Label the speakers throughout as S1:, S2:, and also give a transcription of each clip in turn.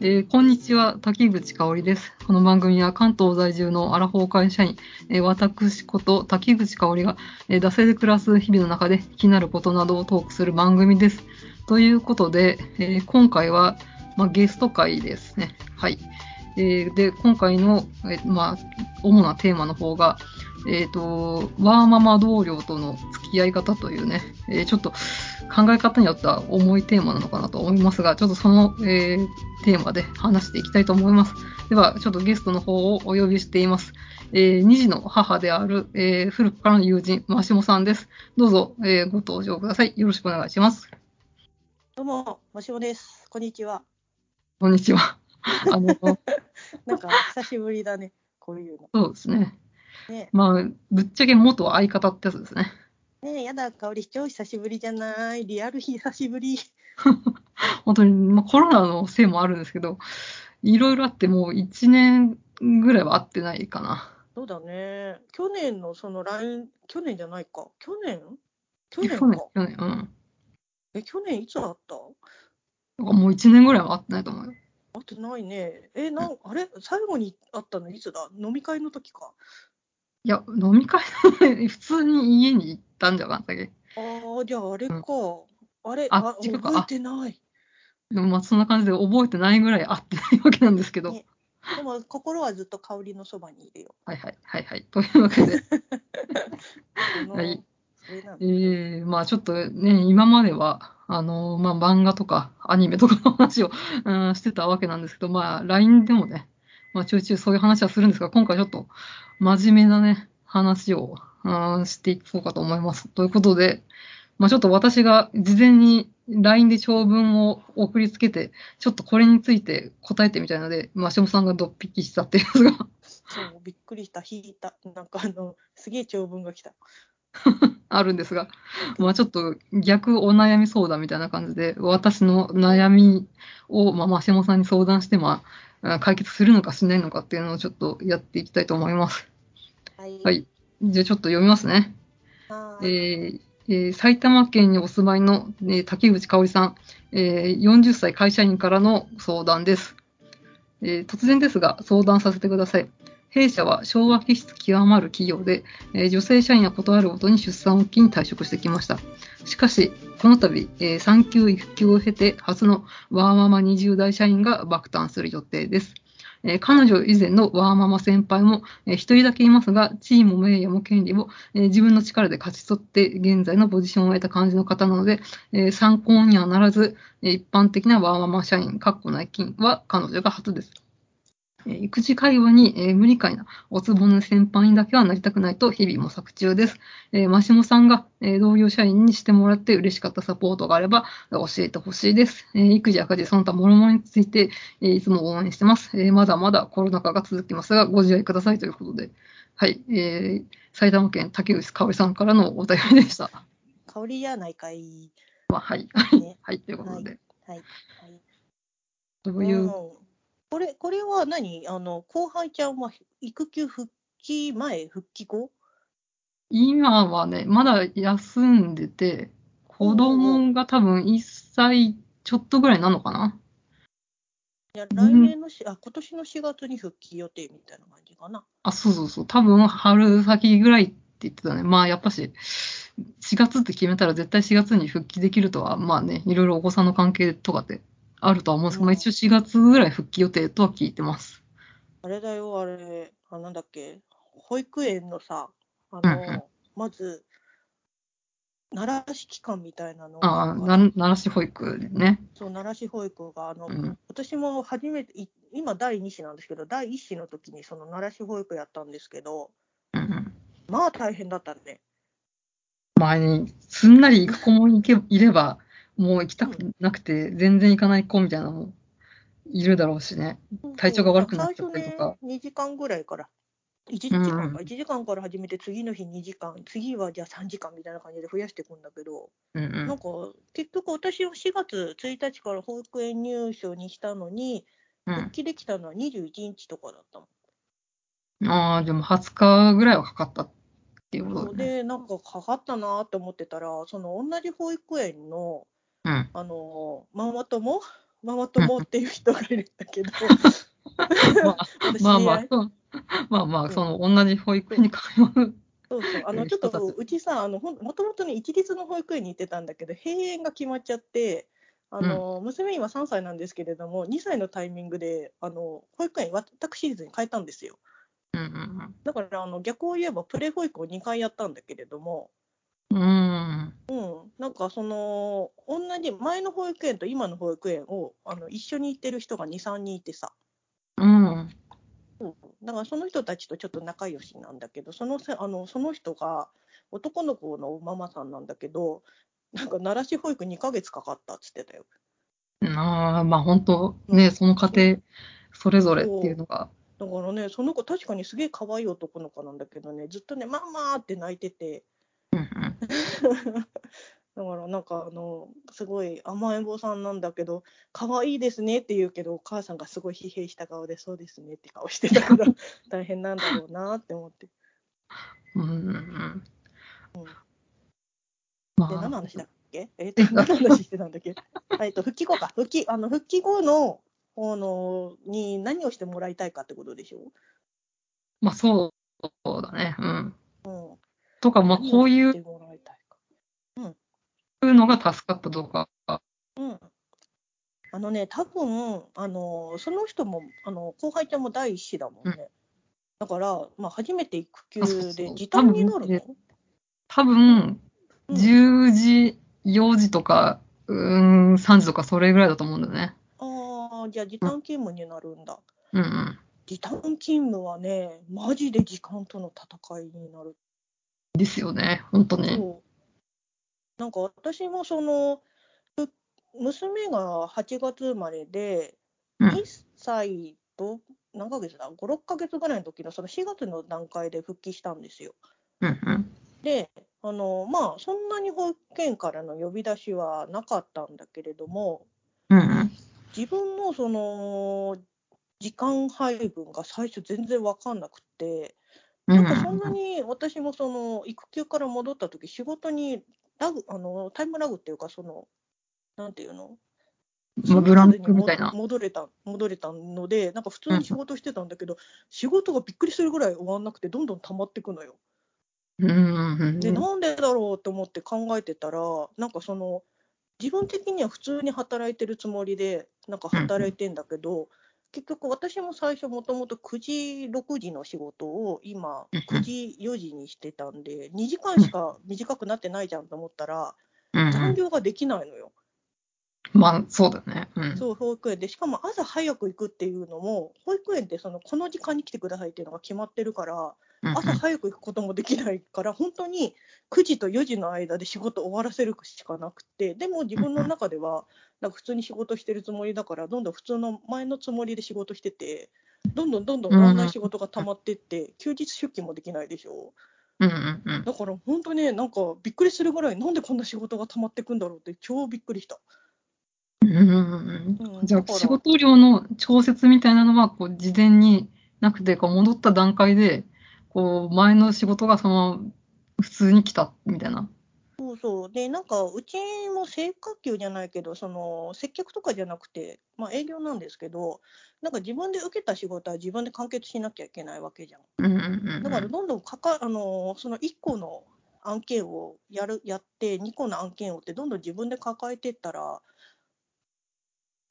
S1: えーこんにちは、滝口香織です。この番組は関東在住のアラフォー会社員、えー私こと滝口香織が、えー惰性で暮らす日々の中で気になることなどをトークする番組です。ということで、え今回は、まあ、ゲスト会ですね。はい。えで、今回の、えまあ、主なテーマの方が、えっ、と、ワーママ同僚との付き合い方というね、えちょっと考え方によっては重いテーマなのかなと思いますが、ちょっとその、えーテーマで話していきたいと思います。では、ちょっとゲストの方をお呼びしています。えー二児の母である、えー古くからの友人、マシモさんです。どうぞ、えーご登場ください。よろしくお願いします。
S2: どうも、もしもです。こんにちは。
S1: こんにちは。あの、
S2: なんか久しぶりだね、こういうの。
S1: そうですね。
S2: ね
S1: まあ、ぶっちゃけ元相方ってやつですね。
S2: え、ねえ、やだ、香り超久しぶりじゃない。リアル久しぶり。
S1: 本当に、まあ、コロナのせいもあるんですけど、いろいろあってもう1年ぐらいは会ってないかな。
S2: そうだね。去年のその LINE、去年じゃないか。去年？去年
S1: 去年
S2: か。、
S1: 去年、うん。
S2: え、去年いつあった？
S1: もう1年ぐらいは会ってないと思うよ。
S2: 会ってないね。え、なんあれ？最後に会ったのいつだ？飲み会の時か。
S1: いや、飲み会で普通に家に行ったんじゃなかったっけ？
S2: ああ、じゃああれか。あれ、
S1: あ違うか
S2: 覚えてない。
S1: でもまあそんな感じで覚えてないぐらい会ってないわけなんですけど。
S2: ねでも心はずっと香りのそばにいるよ。
S1: はいはいはいはい。というわけで、はいえー、まあちょっとね、今までは、あのまあ漫画とかアニメとかの話を、うん、してたわけなんですけど、まあ LINE でもね、まあちょいちょいそういう話はするんですが、今回ちょっと真面目なね、話を、うん、していこうかと思います。ということで、まあちょっと私が事前に LINE で長文を送りつけて、ちょっとこれについて答えてみたいので、まあしもさんがドッピキしたっていうやつが
S2: そう、びっくりした、引いた。なんかあの、すげえ長文が来た。
S1: あるんですが、まあちょっと逆お悩み相談みたいな感じで、私の悩みを、まあ、マシモさんに相談して、まあ、あ解決するのかしないのかっていうのをちょっとやっていきたいと思います。
S2: はい。
S1: はい。じゃあちょっと読みますね。
S2: は
S1: え
S2: ー
S1: えー埼玉県にお住まいの、えー竹内香織さん、えー40歳会社員からの相談です、えー突然ですが相談させてください。弊社は昭和気質極まる企業で、えー女性社員は断るごとに出産を機に退職してきました。しかし、この度、えー産休育休を経て初のワーママ20代社員が爆誕する予定です。え彼女以前のワーママ先輩も、えー一人だけいますが、地位も名誉も権利も、え自分の力で勝ち取って現在のポジションを得た感じの方なので、え参考にはならず、え一般的なワーママ社員、かっこ内勤は彼女が初です。えー育児会話に、えー無理解なおつぼね先輩にだけはなりたくないと日々模索中です。えー、マシモさんが、えー同業社員にしてもらって嬉しかったサポートがあれば教えてほしいです。えー育児、赤字、その他諸々について、えーいつも応援してます、えーまだまだコロナ禍が続きますが、ご自愛くださいということで、はい、えー埼玉県竹内香織さんからのお便りでした。
S2: 香りやないかい。
S1: まあ、はい。
S2: ね。
S1: はい、ということで、
S2: はい。はい。
S1: どういう、
S2: んこれ、これは何？あの、後輩ちゃんは育休復帰前、復帰後？
S1: 今はね、まだ休んでて、子供が多分1歳ちょっとぐらいなのかない
S2: や、来年のし、あ、今年の4月に復帰予定みたいな感じかな。
S1: あ、そうそうそう。多分春先ぐらいって言ってたね。まあやっぱし、4月って決めたら絶対4月に復帰できるとは、まあね、いろいろお子さんの関係とかってあるとは思うんですけど、まあ一応4月ぐらい復帰予定とは聞いてます。
S2: あれだよ、あれ、あ、なんだっけ、保育園のさ、あ
S1: うんうん
S2: の、まず、慣らし期間みたいなの
S1: あ奈良市保育ね。
S2: そう、奈良市保育が、あの、
S1: うん。
S2: 私も初めて、い今第2子なんですけど、第1子の時にその奈良市保育やったんですけど、
S1: うんうん。
S2: まあ大変だったね。
S1: 前に、すんなり行く子もいけいれば、もう行きたくなくて、全然行かない子みたいなのもいるだろうしね。体調が悪くなっちゃったりとか
S2: 最初ね、2時間ぐらいから、1時間か、1時間から始めて、次の日2時間、次はじゃあ3時間みたいな感じで増やしていくんだけど、
S1: うんうん
S2: なんか結局私は4月1日から保育園入所にしたのに、復帰できたのは21日とかだったもん。
S1: うん。ああ、でも20日ぐらいはかかったっていうことだね。
S2: で、なんかかかったなと思ってたら、その同じ保育園の、
S1: うん。
S2: あの、ママ友？ママ友っていう人がいるんだけど、
S1: まあ
S2: 私
S1: まあまあまあその同じ保育園に通う。
S2: そうそう、あの、
S1: うん。
S2: ちょっとうちさ、あの、ほんもともとね、一律の保育園に行ってたんだけど、閉園が決まっちゃって、あの、娘今3歳なんですけれども、2歳のタイミングで、あの、保育園、私立に変えたんですよ。
S1: うんうん
S2: だから、あの、逆を言えば、プレ保育を2回やったんだけれども、
S1: うん。うん。
S2: うん、なんかその、同じ前の保育園と今の保育園をあの一緒に行ってる人が2、3人いてさ、
S1: うん。
S2: だからその人たちとちょっと仲良しなんだけど、そのせあのその人が男の子のママさんなんだけど、なんか奈良市保育2ヶ月かかったっつってたよ。
S1: ああ、まあ本当ね、その家庭それぞれっていうのが。
S2: だからね、その子確かにすげえ可愛い男の子なんだけどね、ずっとね、ママって泣いてて、
S1: うんうん。
S2: だからなんかあの、すごい甘えん坊さんなんだけど、可愛いですねって言うけど、お母さんがすごい疲弊した顔で、そうですねって顔してたから、大変なんだろうなって思って。
S1: うんうん
S2: で、何の
S1: あ、
S2: 話だっけ？えっと、何の話？してたんだっけ？あえっと、復帰後か。復帰、あの、復帰後の、あの、に何をしてもらいたいかってことでしょ？
S1: まあそうだね。うん。
S2: うん。
S1: とか、まあこういう
S2: 何をしてもらいたいか。
S1: のが助かったとか。
S2: うん。あのね、多分あのその人もあの後輩ちゃんも第一子だもんね。だから、まあ、初めて育休で時短になるの？
S1: 多分、
S2: うん
S1: 10時、4時とか、うーん、3時とかそれぐらいだと思うんだよね。
S2: ああ、じゃあ時短勤務になるんだ。
S1: うんうん。
S2: 時短勤務はね、マジで時間との戦いになる。
S1: ですよね。本当に。
S2: そう。なんか私もその、ふ娘が8月生まれで、
S1: うん
S2: 1歳と何ヶ月だ ?5、6ヶ月ぐらいの時のその4月の段階で復帰したんですよ。
S1: うんうん。
S2: で、あのまあ、そんなに保育園からの呼び出しはなかったんだけれども、
S1: うんうん。
S2: 自分もその時間配分が最初全然分かんなくって、
S1: うん
S2: なんかそんなに私もその育休から戻った時仕事にラグあのタイムラグっていうかそのなんていうの？
S1: まあブランクみたいな。
S2: 戻れた戻れたのでなんか普通に仕事してたんだけど、仕事がびっくりするぐらい終わんなくてどんどん溜まってくのよ。
S1: うんうんうん。
S2: でなんでだろうと思って考えてたらなんかその自分的には普通に働いてるつもりでなんか働いてんだけど、結局私も最初もともと9時6時の仕事を今
S1: うん
S2: 9時4時にしてたんで2時間しか短くなってないじゃんと思ったら
S1: うん
S2: 残
S1: うん
S2: 業ができないのよ。
S1: まあ、そうだね。うん。
S2: そう保育園でしかも朝早く行くっていうのも保育園ってそのこの時間に来てくださいっていうのが決まってるから朝早く行くこともできないから本当に9時と4時の間で仕事終わらせるしかなくてでも自分の中ではなんか普通に仕事してるつもりだからどんどん普通の前のつもりで仕事しててどんどんどんどん終わん。ない仕事が溜まってって休日出勤もできないでしょ。だから本当ねなんかびっくりするぐらいなんでこんな仕事が溜まってくんだろうって超びっくりした。
S1: うんじゃあ、仕事量の調節みたいなのは、こう、事前になくて、こう、戻った段階で、こう、前の仕事がそのまま普通に来た、みたいな。
S2: そうそう。で、なんか、うちも正確給じゃないけど、その、接客とかじゃなくて、まあ営業なんですけど、なんか自分で受けた仕事は自分で完結しなきゃいけないわけじゃん。
S1: うんうんうんうん。
S2: だから、どんどんかか、あの、その1個の案件をやる、やって、2個の案件をって、どんどん自分で抱えていったら、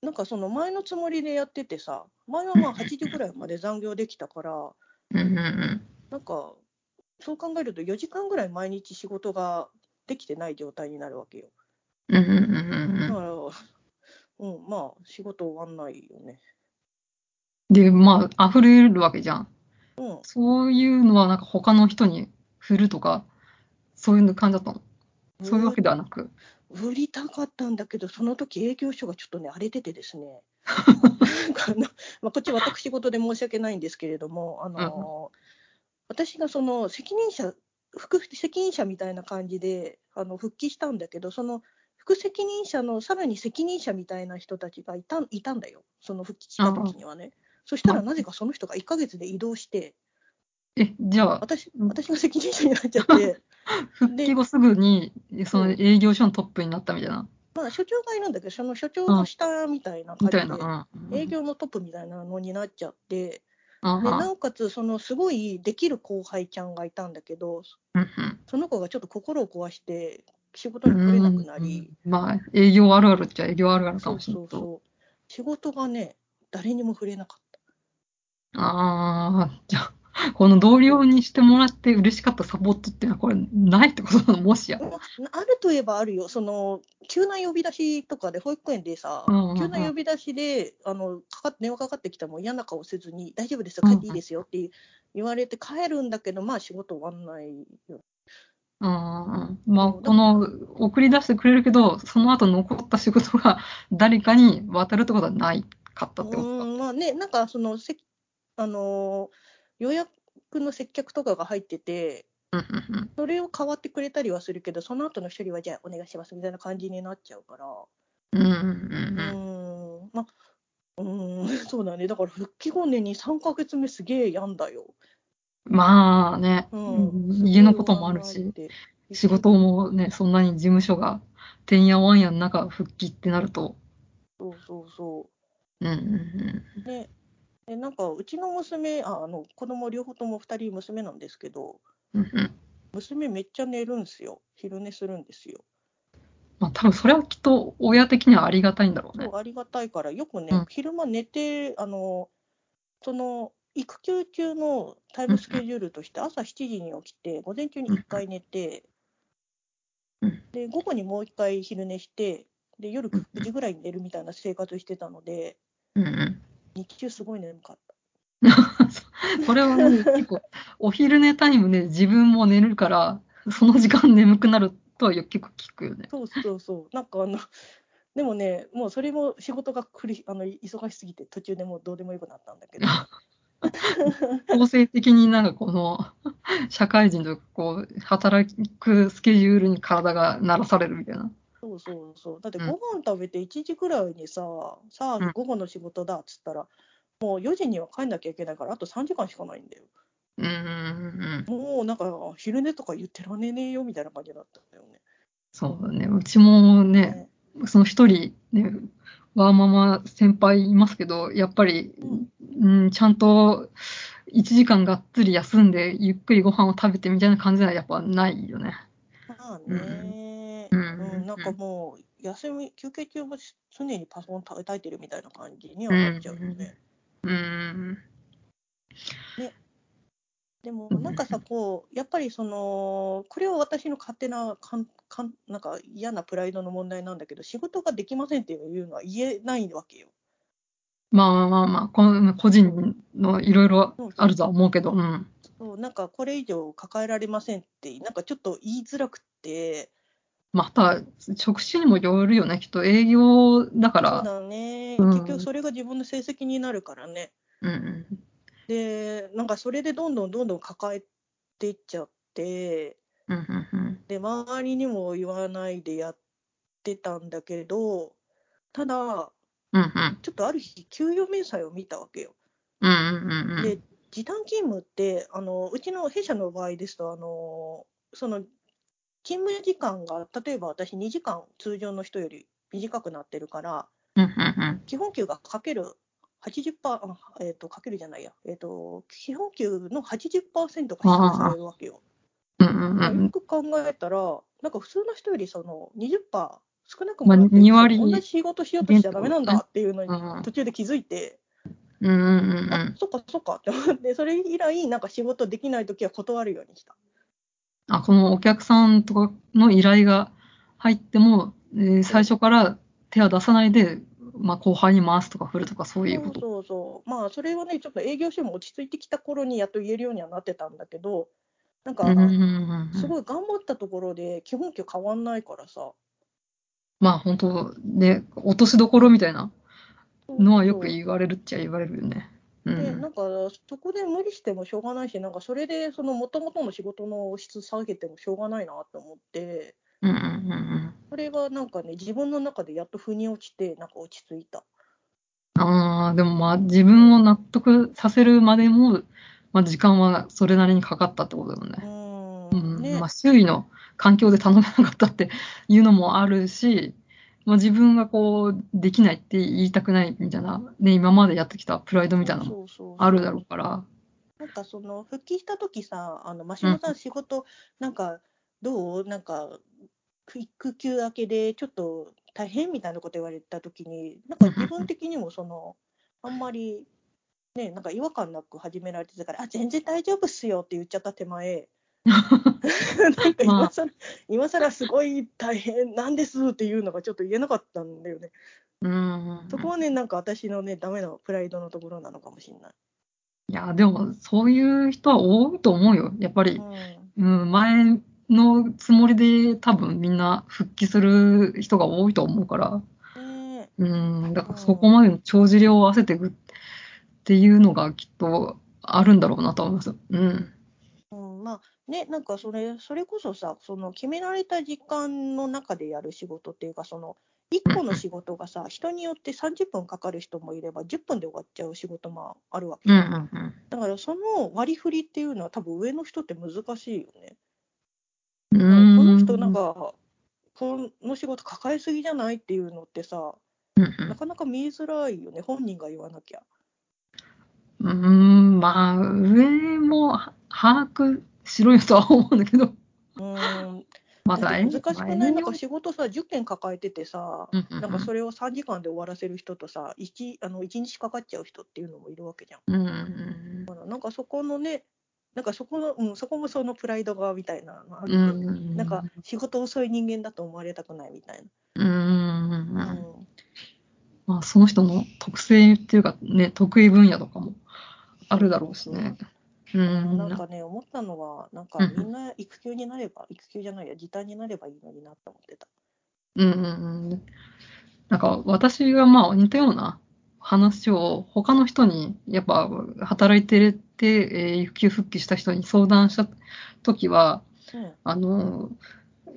S2: なんかその前のつもりでやっててさ、前はまあ8時ぐらいまで残業できたから、
S1: うんうんうん。
S2: なんか、そう考えると4時間ぐらい毎日仕事ができてない状態になるわけよ。
S1: うんうんうんうんうん。
S2: だから、うん、まあ、仕事終わんないよね。
S1: で、まあ、溢れるわけじゃん。
S2: うん。
S1: そういうのは、なんか他の人に振るとか、そういう感じだったの。そういうわけではなく。
S2: 売りたかったんだけど、その時営業所がちょっとね、荒れててですね。あのまあ、こっち私事で申し訳ないんですけれども、あの私がその責任者、副責任者みたいな感じであの復帰したんだけど、その副責任者のさらに責任者みたいな人たちがいたいたんだよ、その復帰した時にはね。そしたらなぜかその人が1ヶ月で移動して、
S1: え、じゃあ、
S2: 私私が責任者になっちゃって。
S1: 復帰後すぐに、その営業所のトップになったみたいな。
S2: まあ、所長がいるんだけど、その所長の下みたいな感じで。営業のトップみたいなのになっちゃって、
S1: あ
S2: でなおかつ、そのすごいできる後輩ちゃんがいたんだけど、その子がちょっと心を壊して、仕事に来れなくなり、
S1: うんまあ、営業あるあるっちゃ営業あるあるか
S2: そう
S1: もしれないけど。
S2: そうそう、仕事がね、誰にも触れなかった。
S1: ああ、じゃあ、この同僚にしてもらって嬉しかったサポートっていうのは、これ、ないってことなの？もしや。
S2: まあるといえばあるよ、その急な呼び出しとかで、保育園でさ、
S1: うんうんうん。
S2: 急な呼び出しであのかかっ電話かかってきたらもう嫌な顔せずに、大丈夫ですよ、帰っていいですよって言われて帰るんだけど、まあ仕事終わんないよ。
S1: うんまあ、この、送り出してくれるけど、その後残った仕事が 誰かに渡るってことはないかったってことか。
S2: うん。まあね、なんかそのせあの予約の接客とかが入ってて、それを代わってくれたりはするけど、その後の処理はじゃあお願いしますみたいな感じになっちゃうから。
S1: うんうん
S2: う
S1: うん
S2: ん、まあ、うん、そうだね。だから復帰後ね、2、3ヶ月目すげえ病んだよ。
S1: まあね、
S2: うん。
S1: 家のこともあるし、仕事もね、そんなに事務所がてんやわんやの中復帰ってなると、
S2: そうそうそ
S1: うんうんうん
S2: う。ね。でなんかうちの娘ああの子供両方とも2人娘なんですけど
S1: うんうん。
S2: 娘めっちゃ寝るんですよ。昼寝するんですよ。
S1: まあ多分それはきっと親的にはありがたいんだろうね。
S2: そう。ありがたいから。よくね、
S1: うん。
S2: 昼間寝てあのその育休中のタイムスケジュールとして朝7時に起きて午前中に1回寝て、
S1: うん。
S2: で午後にもう1回昼寝してで夜
S1: うん
S2: 9時ぐらいに寝るみたいな生活してたので
S1: うんうん
S2: 日中すごい眠かった。
S1: これはね、結構、お昼寝タイムで自分も寝るから、その時間眠くなるとは結構聞くよね。
S2: そうそうそう。なんかあの、でもね、もうそれも仕事がくりあの忙しすぎて、途中でもうどうでもよくなったんだけど。
S1: 強制的になんかこの、社会人とこう、働くスケジュールに体が慣らされるみたいな。
S2: そうそうそう。だって
S1: うん
S2: ご飯食べて1時くらいにさ、さ
S1: うん
S2: あ午後の仕事だっつったら、もう4時には帰んなきゃいけないから、あと3時間しかないんだよ。
S1: うんうんうん。
S2: もうなんか昼寝とか言ってられねえよみたいな感じだったんだよね。
S1: そうだね。うちもね、その一人、ね、ワーママ先輩いますけど、やっぱり、うん、ちゃんと1時間がっつり休んで、ゆっくりご飯を食べてみたいな感じはやっぱないよね。
S2: まあね、
S1: う
S2: うんんなんかもう休み、休憩中も常にパソコン叩いてるみたいな感じにはなっちゃうよね。
S1: うん。
S2: でも
S1: うん
S2: なんかさこうやっぱりそのこれは私の勝手なかんかんなんか嫌なプライドの問題なんだけど仕事ができませんっていうのは言えないわけよ。
S1: まあまあまあまあ、この個人のいろいろあるとは思うけど、うん。
S2: そうなんかこれ以上抱えられませんってなんかちょっと言いづらくって
S1: また、職種にもよるよね。きっと営業だから。
S2: そうだね、
S1: うん
S2: 結局それが自分の成績になるからね
S1: うんうん。
S2: でなんかそれでどんどんどんどん抱えていっちゃって
S1: うんうんうん。
S2: で周りにも言わないでやってたんだけどただ
S1: うんうん。
S2: ちょっとある日、給与明細を見たわけよ。
S1: うんうんうん
S2: で、時短勤務って、あのうちの弊社の場合ですと、あのその勤務時間が、例えば私、2時間通常の人より短くなってるから、
S1: うんうん
S2: 基本給がかける80%、あえー、とかけるじゃないや、えー、と基本給の80%が支給されるわけよ。
S1: うんうんうん
S2: よく考えたら、なんか普通の人よりその20%少なく
S1: まあ
S2: もらってる
S1: 2割
S2: 同じ仕事しようとしちゃダメなんだっていうのに
S1: うん
S2: 途中で気づいて。
S1: うんうんうん
S2: あそっかそっかって思って、それ以来、なんか仕事できないときは断るようにした。
S1: あ、このお客さんとかの依頼が入っても、えー最初から手は出さないで、まあ、後輩に回すとか振るとかそういうこと。
S2: そうそうそう。まあ、それはね、ちょっと営業所も落ち着いてきた頃にやっと言えるようにはなってたんだけど、なんか、すごい頑張ったところで、基本給変わんないからさ。
S1: まあ本当ね、落としどころみたいなのはよく
S2: う。
S1: 言われるっちゃ言われるよね。う
S2: で、
S1: ん
S2: なんか、そこで無理してもしょうがないし、なんか、それで、その、もともとの仕事の質下げてもしょうがないなと思って、
S1: うんうんうん
S2: それがなんかね、自分の中でやっと腑に落ちて、なんか落ち着いた。
S1: うん。ああ、でもまあ自分を納得させるまでも、まあ時間はそれなりにかかったってことだよ
S2: う
S1: ね。
S2: ん。
S1: うん
S2: ね
S1: まあ、周囲の環境で頼めなかったっていうのもあるし、まあ、自分がこう、できないって言いたくないみたいな、ね、今までやってきたプライドみたいなのもあるだろうから。
S2: なんかその復帰した時さ、あの真島さ
S1: うん
S2: ん、仕事、なんかどう？なんか育休明けでちょっと大変みたいなこと言われた時に、なんか自分的にもその、あんまり、ね、なんか違和感なく始められてたから、あ、全然大丈夫っすよって言っちゃった手前、なんか今更、今更すごい大変なんですっていうのがちょっと言えなかったんだよね。
S1: うん。
S2: そこはね、なんか私のね、ダメなプライドのところなのかもしれない。
S1: いや、でも、そういう人は多いと思うよ。やっぱり、
S2: うん
S1: うん、前のつもりで多分みんな復帰する人が多いと思うから、
S2: ね
S1: うん、だからそこまでの帳尻を合わせていくっていうのがきっとあるんだろうなと思います。うん。
S2: うん、まあね、なんかそれ、それこそさ、その決められた時間の中でやる仕事っていうか、その1個の仕事がさ、人によって30分かかる人もいれば、10分で終わっちゃう仕事もあるわけ。
S1: うんうんうん。
S2: だからその割り振りっていうのは、多分上の人って難しいよね。この
S1: ん
S2: 人、なんか、この仕事抱えすぎじゃないっていうのってさ、
S1: うん
S2: なかなか見えづらいよね、本人が言わなきゃ。
S1: うん、うんまあ、上も把握しろよとは思うんだけど、
S2: うん、
S1: まあ、
S2: 難しくない？なんか
S1: し
S2: 仕事さ、10件抱えててさ、
S1: うんうんうん
S2: なんかそれを3時間で終わらせる人とさ、1, あの1日かかっちゃう人っていうのもいるわけじゃん。
S1: うん
S2: なんかそこのね、なんかそこの、うん、そこもそのプライドがみたいなのあ。なんか仕事遅い人間だと思われたくないみたいな。
S1: うん。
S2: うん
S1: まあ、その人の特性っていうかね、得意分野とかもあるだろうしね。うん。
S2: なんかね、思ったのは、なんか
S1: うん
S2: みんな育休になれば、育休じゃないや、時短になればいいのになって思ってた。
S1: うんうんうん。なんか私がまあ似たような話を他の人にやっぱ働いてて、えー、育休復帰した人に相談した時は、
S2: うん
S1: あの、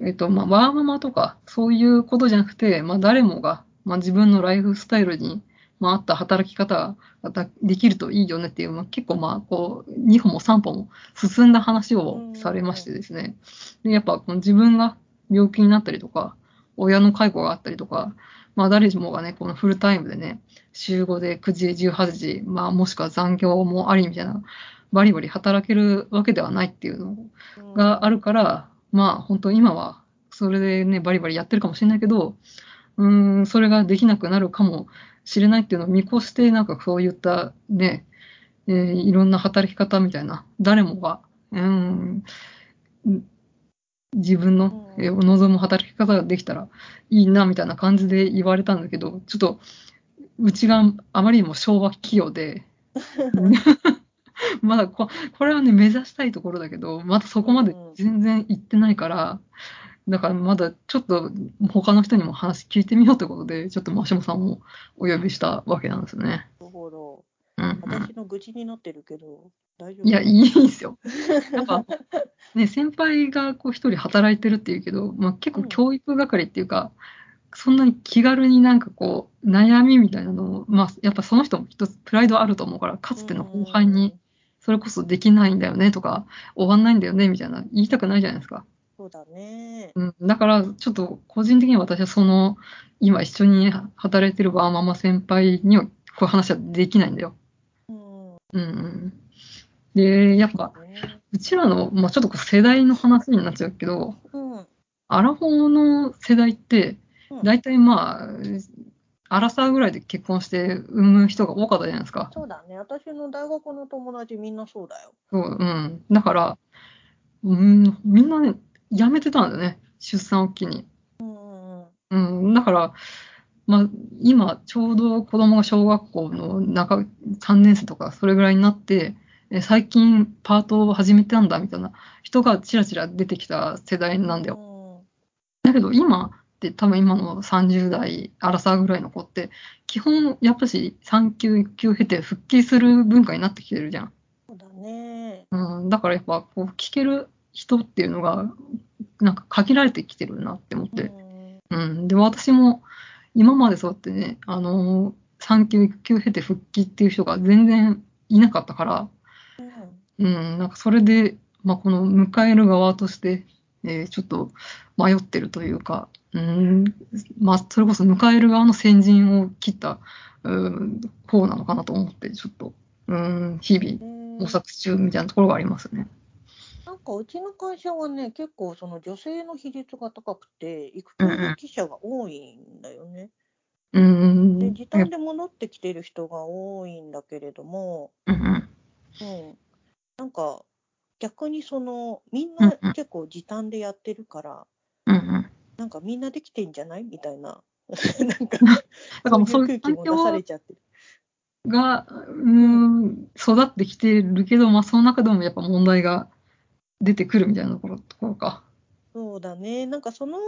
S1: えっと、まあ、ワーママとかそういうことじゃなくて、まあ誰もが、まあ自分のライフスタイルに、まあ、合った働き方ができるといいよねっていう、まあ、結構まあ、こう、2歩も3歩も進んだ話をされましてですね。で、やっぱこの自分が病気になったりとか、親の介護があったりとか、まあ誰もがね、このフルタイムでね、週5で9時、18時、まあもしくは残業もありみたいな、バリバリ働けるわけではないっていうのがあるから、まあ本当今はそれでね、バリバリやってるかもしれないけど、うーん、それができなくなるかもしれないっていうのを見越して、なんかそういったね、えーいろんな働き方みたいな、誰もが、うーん、自分の
S2: うん。
S1: えー望む働き方ができたらいいな、みたいな感じで言われたんだけど、ちょっと、うちがあまりにも昭和企業で、まだここれはね、目指したいところだけど、まだそこまで全然行ってないから、だからまだちょっと他の人にも話聞いてみようということで、ちょっとマシモさんをお呼びしたわけなんですね。
S2: なるほど。
S1: うんうん
S2: 私の愚痴になってるけど、大丈夫？
S1: いや、いいんですよ。やっぱ、ね、先輩がこう一人働いてるっていうけど、まあ、結構教育係っていうか、そんなに気軽になんかこう、悩みみたいなのを、まあ、やっぱその人も一つプライドあると思うから、かつての後輩に、それこそできないんだよねとか、終わんないんだよねみたいな言いたくないじゃないですか。
S2: そうだね。
S1: うん、だから、ちょっと個人的には私はその、今一緒に働いてるバーママ先輩には、こういう話はできないんだよ。
S2: うん。
S1: うんうん。で、やっぱ、
S2: ね
S1: うちらの、まあ、ちょっとこう世代の話になっちゃうけど、
S2: うん。
S1: アラフォーの世代って、
S2: うん
S1: 大体まあ、アラサーぐらいで結婚して産む人が多かったじゃないですか。
S2: そうだね。私の大学の友達みんなそうだよ。
S1: そう、うん。だから、うん、みんなね、辞めてたんだよね。出産を機に。
S2: うん。
S1: だから、まあ、今、ちょうど子供が小学校の中、3年生とか、それぐらいになって、え最近パートを始めたんだ、みたいな人がちらちら出てきた世代なんだよ。
S2: よ。
S1: だけど今って多分今の30代、アラサーぐらいの子って、基本やっぱし産休、育休経て復帰する文化になってきてるじゃん。
S2: そうだね。
S1: うん、だからやっぱこう聞ける人っていうのが、なんか限られてきてるなって思っ
S2: う
S1: て。
S2: ん
S1: うん。で、私も今までそうやってね、あのー産休、育休経て復帰っていう人が全然いなかったから、
S2: うん
S1: うん、なんかそれで、まあ、この迎える側として、えーちょっと迷ってるというか、うん、まあ、それこそ迎える側の先陣を切った、うん、方なのかなと思って、ちょっと、うん、日々
S2: ね
S1: 模索中みたいなところがありますね。
S2: なんかうちの会社はね、結構その女性の比率が高くて、育休の記者が多いんだよね。
S1: うん、
S2: で、時短で戻ってきてる人が多いんだけれども、
S1: うんうん、
S2: うん、なんか逆にそのみん
S1: うん
S2: な
S1: うん。
S2: 結構時短でやってるから、
S1: うんうん。
S2: なんかみんなできてんじゃない？みたいな、なんか
S1: だからもう
S2: そ
S1: そうういう
S2: 空気も出され
S1: 境
S2: ちゃってる。
S1: が、うん、育ってきてるけど、まあ、その中でもやっぱ問題が出てくるみたいなところところか。
S2: そうだね、なんかその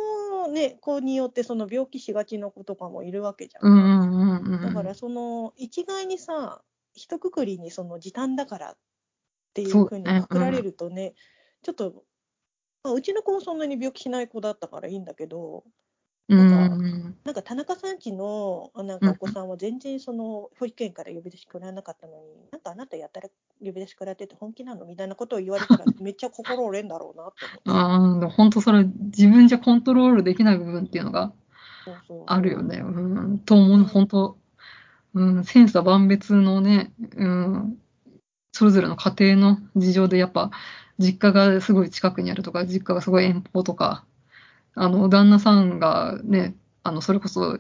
S2: ね、子によってその病気しがちの子とかもいるわけじゃん。
S1: うんうんうんうん。
S2: だからその一概にさ、一括りにその時短だからっていうふうにくくられるとね、ちょっと、まあ、うちの子はそんなに病気しない子だったからいいんだけど、
S1: う
S2: なんか田中さんちのあなんかお子さんは全然その保育園から呼び出しくらわなかったのに、なんかあなたやったら呼び出しくらってて本気なのみたいなことを言われたら めっちゃ心折れんだろうなって思って。
S1: ああ、でも本当それ、自分じゃコントロールできない部分っていうのが
S2: そうそうそう。
S1: あるよね。うん、と思う、
S2: うん。
S1: 本当、うん、千差万別のね、うん、それぞれの家庭の事情でやっぱ、実家がすごい近くにあるとか、実家がすごい遠方とか、あの、旦那さんがね、あの、それこそ、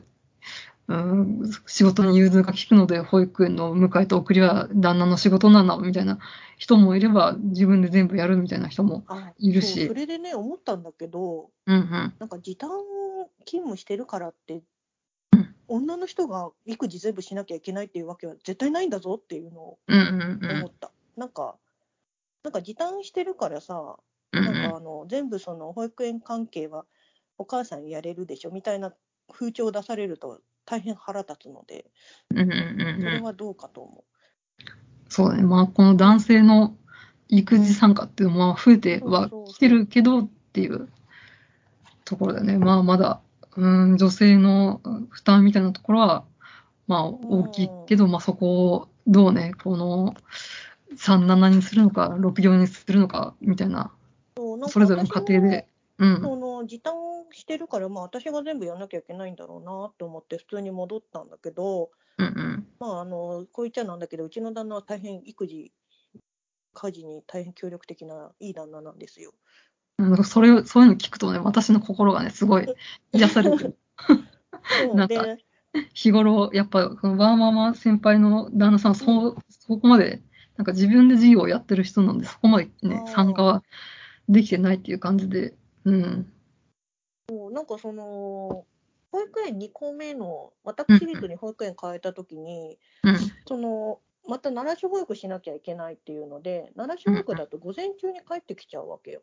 S1: うん、仕事に融通が利くので、保育園の迎えと送りは旦那の仕事なんだ、みたいな人もいれば、自分で全部やるみたいな人も
S2: あ
S1: いるし
S2: それでね、思ったんだけど、
S1: うんうん。
S2: なんか時短勤務してるからって、
S1: うん
S2: 女の人が育児全部しなきゃいけないっていうわけは絶対ないんだぞっていうのを思った。なんか、なんか時短してるからさ、
S1: うん
S2: なんかあの全部その保育園関係はお母さんやれるでしょみたいな風潮を出されると大変腹立つので、
S1: うんうんうんうん
S2: それはどうかと思
S1: そうだね。まあ、この男性の育児参加っていうのは増えてはきてるけどっていうところだよね。まあ、まだ、うん、女性の負担みたいなところは、まあ、大きいけど、まあ、そこをどうね、この、37にするのか、64にするのか、みたいな、
S2: そ
S1: れぞれの家庭で。うん。
S2: その時短してるから、まあ、私が全部やんなきゃいけないんだろうなって思って普通に戻ったんだけど、
S1: うんうん。
S2: まあ、あのこう言っちゃなんだけどうちの旦那は大変育児家事に大変協力的ないい旦那なんですよ。
S1: なんかそれを、そういうの聞くとね、私の心がね、すごい 癒されてる。なんか
S2: で
S1: 日頃、やっぱ、このワーママ先輩の旦那さん、そう、そこまで、なんか自分で事業をやってる人なんで、そこまでね参加はできてないっていう感じで、うん。
S2: そうなんかその保育園2個目の私立に保育園変えた時に、
S1: うん。
S2: そのまた奈良市保育しなきゃいけないっていうので奈良市保育だと午前中に帰ってきちゃうわけよ。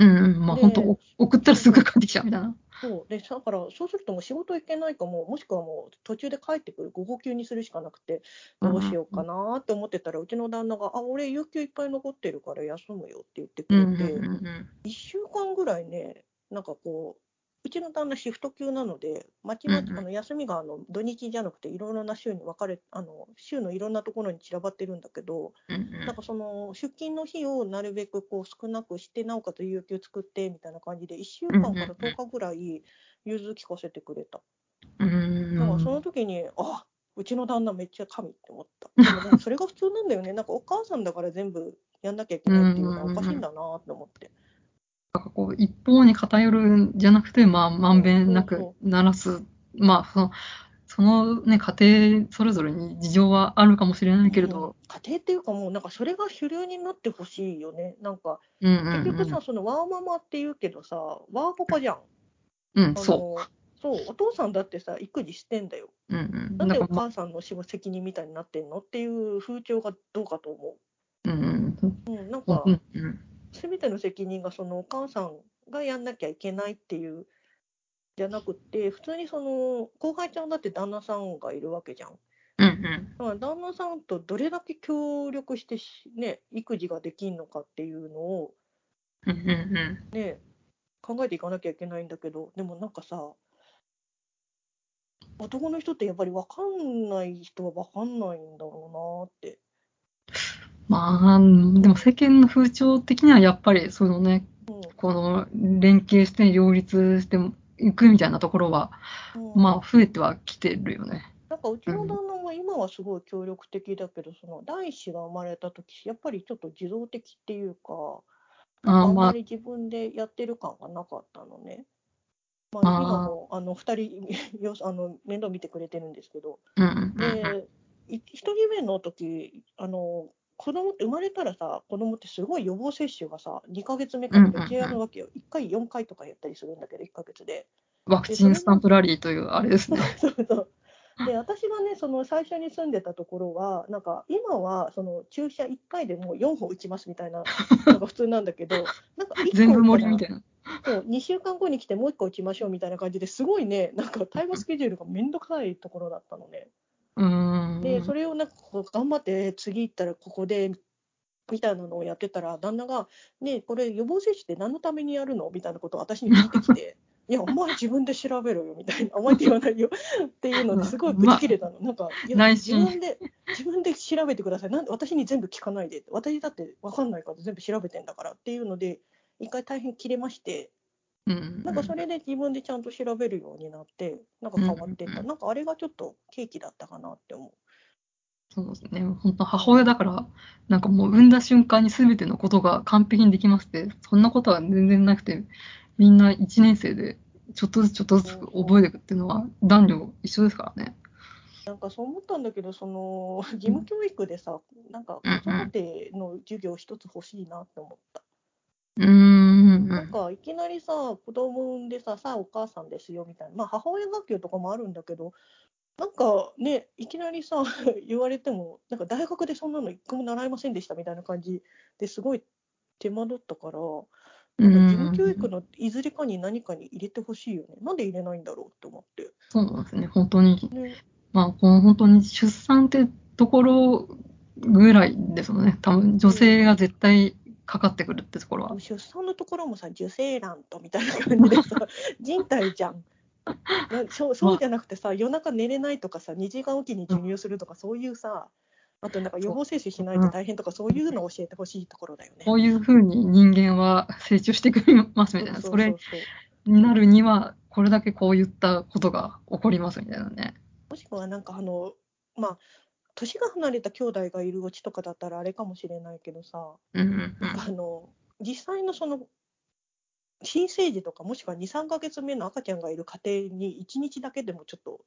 S1: うんうん。まあ、
S2: で
S1: 本当送ったらすぐ帰ってきちゃうみたいな。
S2: そうでだからそうするともう仕事行けないかももしくはもう途中で帰ってくる午後休にするしかなくてどうしようかなって思ってたらうちの旦那が「あ俺有給いっぱい残ってるから休むよ」って言ってく
S1: うん
S2: れて、
S1: うんうん
S2: 1週間ぐらいねなんかこううちの旦那シフト級なのでまちまちあの休みがあの土日じゃなくていろいろな週に分かれあの週のいろんなところに散らばってるんだけど、なんかその出勤の日をなるべくこう少なくしてなおかつ有給作ってみたいな感じで1週間から10日ぐらい融通聞かせてくれた。だからその時に、あうちの旦那めっちゃ神って思った。でもでもそれが普通なんだよね。なんかお母さんだから全部やんなきゃいけないっていうのはおかしいんだなって思って。
S1: なんかこう、一方に偏るんじゃなくて、まあ、まんべんなく鳴らす。まあ、その、そのね、家庭それぞれに事情はあるかもしれないけれど、
S2: うん家庭っていうかもうなんかそれが主流になってほしいよね。なんか
S1: うんうん
S2: 結局さ、そのワーママって言うけどさ、ワーパパじゃん。
S1: うん、そ
S2: のそう、お父さんだってさ、育児してんだよ。
S1: う。うんうん。
S2: なんでお母さんの仕事責任みたいになってんのっていう風潮がどうかと思
S1: うんうん
S2: う。うん、なん
S1: う
S2: か、
S1: んうん。
S2: すべての責任がそのお母さんがやんなきゃいけないっていうじゃなくて普通にその後輩ちゃんだって旦那さんがいるわけじゃん。
S1: うんうん。
S2: だから旦那さんとどれだけ協力してしね育児ができんのかっていうのを
S1: うんうんうん。
S2: ね考えていかなきゃいけないんだけどでもなんかさ男の人ってやっぱり分かんない人は分かんないんだろうなって。
S1: まあ、でも世間の風潮的にはやっぱり、そのね、
S2: うん。
S1: この連携して両立して行くみたいなところは、
S2: うん。
S1: まあ、増えてはきてるよね。
S2: なんかうちの旦那も今はすごい協力的だけど、その第一子が生まれた時やっぱりちょっと自動的っていうか、
S1: ああ
S2: あんまり自分でやってる感がなかったのね。まあ、今もあの2人よあの面倒見てくれてるんですけど、
S1: うんうんうん
S2: で、い1人目の時あの子供って生まれたらさ、子供ってすごい予防接種がさ、2ヶ月目から別やるわけよ。1回4回とかやったりするんだけど、1ヶ月で。
S1: ワクチンスタンプラリーというあれですね。
S2: そうそう。で、私がね、その最初に住んでたところは、なんか今はその注射1回でもう4本打ちますみたいな のが普通なんだけど、なんか1個
S1: 全部盛りみたいな。
S2: そう2週間後に来てもう1個打ちましょうみたいな感じですごいね、なんかタイムスケジュールがめんどくさいところだったのね。
S1: うーん。
S2: で、それをなんかこう頑張って次行ったらここでみたいなのをやってたら、旦那が、ねえこれ予防接種って何のためにやるの？みたいなことを私に聞いてきて、いや、お前自分で調べろよみたいな、お前って言わないよ っていうのですごいぶち切れたの。なんか、いや自分で、自分で調べてください。なんで私に全部聞かないで。私だって分かんないから全部調べてんだからっていうので、一回大変切れまして、
S1: うん
S2: なんかそれで自分でちゃんと調べるようになって、なんか変わってった。
S1: うん
S2: なんかあれがちょっと契機だったかなって思う。
S1: そうですね。本当母親だから、なんかもう産んだ瞬間に全てのことが完璧にできますって、そんなことは全然なくて、みんな1年生でちょっとずつちょっとずつ覚えていくっていうのは男女一緒ですからね。
S2: なんかそう思ったんだけど、その義務教育でさ、なんか子育ての授業一つ欲しいなって思った。
S1: うーん。
S2: なんかいきなりさ、子供産んでさ、さあお母さんですよみたいな、まあ母親学級とかもあるんだけど、なんかね、いきなりさ、言われても、なんか大学でそんなの一個も習いませんでしたみたいな感じですごい手間取ったから、なんか義務教育のいずれかに何かに入れてほしいよね。なんで入れないんだろうって思って。
S1: そうなんですね。本当に。
S2: ね、
S1: まあ、この本当に出産ってところぐらいですよね。多分女性が絶対かかってくるってところは。
S2: 出産のところもさ、受精卵とみたいな感じでさ、人体じゃん。なそうそうじゃなくてさ、夜中寝れないとかさ、2時間おきに授乳するとか、そういうさ、あとなんか予防接種しないと大変とか、そういうのを教えてほしいところだよね。
S1: こういうふうに人間は成長してくれますみたいな。
S2: そ
S1: れになるには、これだけこういったことが起こりますみたいなね。
S2: もしくはなんかあの、まあ、年が離れた兄弟がいるうちとかだったらあれかもしれないけどさ、
S1: うんうんうん。
S2: あの実際のその新生児とかもしくは23ヶ月目の赤ちゃんがいる家庭に1日だけでもちょっと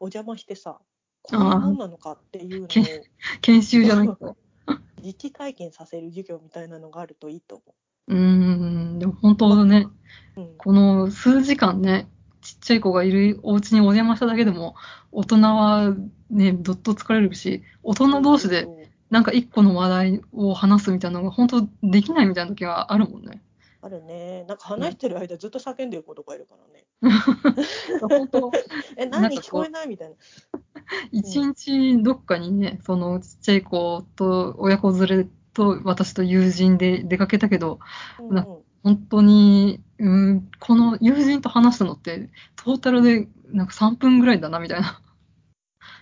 S2: お邪魔してさこういうもんなのかっていうのを
S1: け研修じゃない？と。
S2: 実地体験させる授業みたいなのがあるといいと思
S1: うーん、でも本当ね、
S2: う。うん
S1: この数時間ね、ちっちゃい子がいるお家にお邪魔しただけでも、大人はね、どっと疲れるし、大人同士でなんか一個の話題を話すみたいなのが本当できないみたいな時があるもんね。
S2: あるね。なんか話してる間ずっと叫んでる子とかいるからね。
S1: 本当、
S2: え、何聞こえない？みたいな。
S1: 一日どっかにね、そのちっちゃい子と親子連れと私と友人で出かけたけど、な
S2: うんうん
S1: 本当に、うん、この友人と話したのって、トータルでなんか3分ぐらいだなみたいな。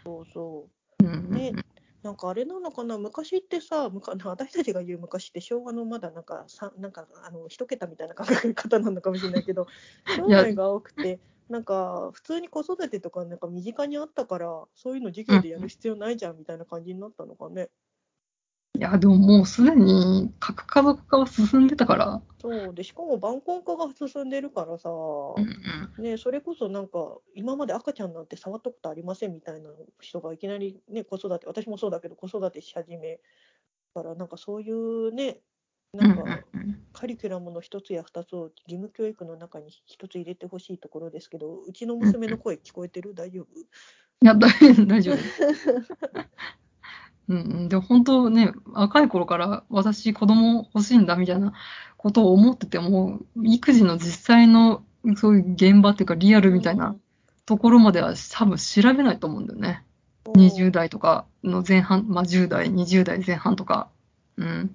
S2: そうそ
S1: うんうんうん
S2: ねなんかあれなのかな、昔ってさ、むか 私たちが言う昔って昭和のまだなんかさなんかあの一桁みたいな考え方なのかもしれないけど、将来が多くて、なんか普通に子育てとかなんか身近にあったから、そういうの授業でやる必要ないじゃんみたいな感じになったのかね。
S1: いや、でももうすでに核家族化は進んでたから、
S2: そうでしかも晩婚化が進んでるからさ、
S1: うんうん。
S2: ね、それこそなんか今まで赤ちゃんなんて触ったことありませんみたいな人がいきなり、ね、子育て私もそうだけど子育てし始めからなんかそういうねなんか
S1: うんうん
S2: カリキュラムの一つや二つを義務教育の中に一つ入れてほしいところですけどうちの娘の声聞こえてる？大丈夫？
S1: いや、大大丈夫。うんうん、でも本当ね、若い頃から私子供欲しいんだみたいなことを思ってても、育児の実際のそういう現場っていうかリアルみたいなところまでは多分調べないと思うんだよね。20代とかの前半、まあ10代、20代前半とか。うん。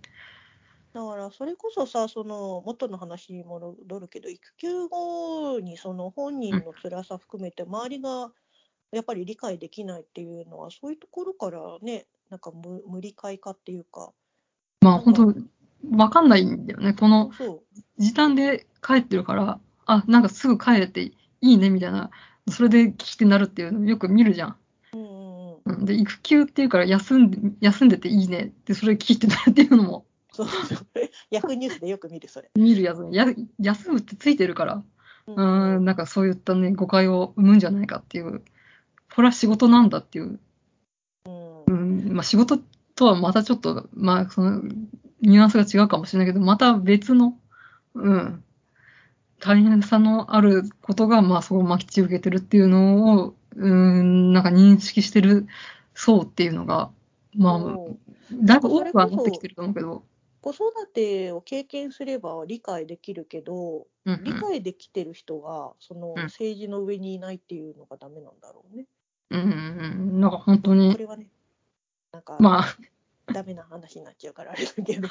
S2: だからそれこそさその元の話に戻るけど育休後にその本人の辛さ含めて周りがやっぱり理解できないっていうのはそういうところからねなんか無無理解化っていうか。
S1: まあ本当、わかんないんだよね。この時短で帰ってるから、あ、なんかすぐ帰れっていいねみたいな、それで聞きてなるっていうのよく見るじゃん。
S2: うんうんうん。
S1: うん。で、育休っていうから休んで、休んでていいね。って、それ聞いてなるっていうのも。
S2: そう。そう。ヤフーニュースでよく見る、それ。
S1: 見るやつ、や休むってついてるから、
S2: う
S1: ん、なんかそういったね、誤解を生むんじゃないかっていう、これは仕事なんだっていう、まあ仕事とはまたちょっと、まあその、ニュアンスが違うかもしれないけど、また別の、うん、大変さのあることが、まあそう巻き受けてるっていうのを、うん、なんか認識してる層っていうのが、まあ、だいぶ多くはなってきてると思うけど、
S2: 子育てを経験すれば理解できるけど、
S1: うん
S2: 理解できてる人がその
S1: うん。
S2: 政治の上にいないっていうのがダメなんだろうね。
S1: うん、うん、うん、なんか本当
S2: こ
S1: に、
S2: れはね、なんか、
S1: まあ、
S2: ダメな話になっちゃうからあれだけど。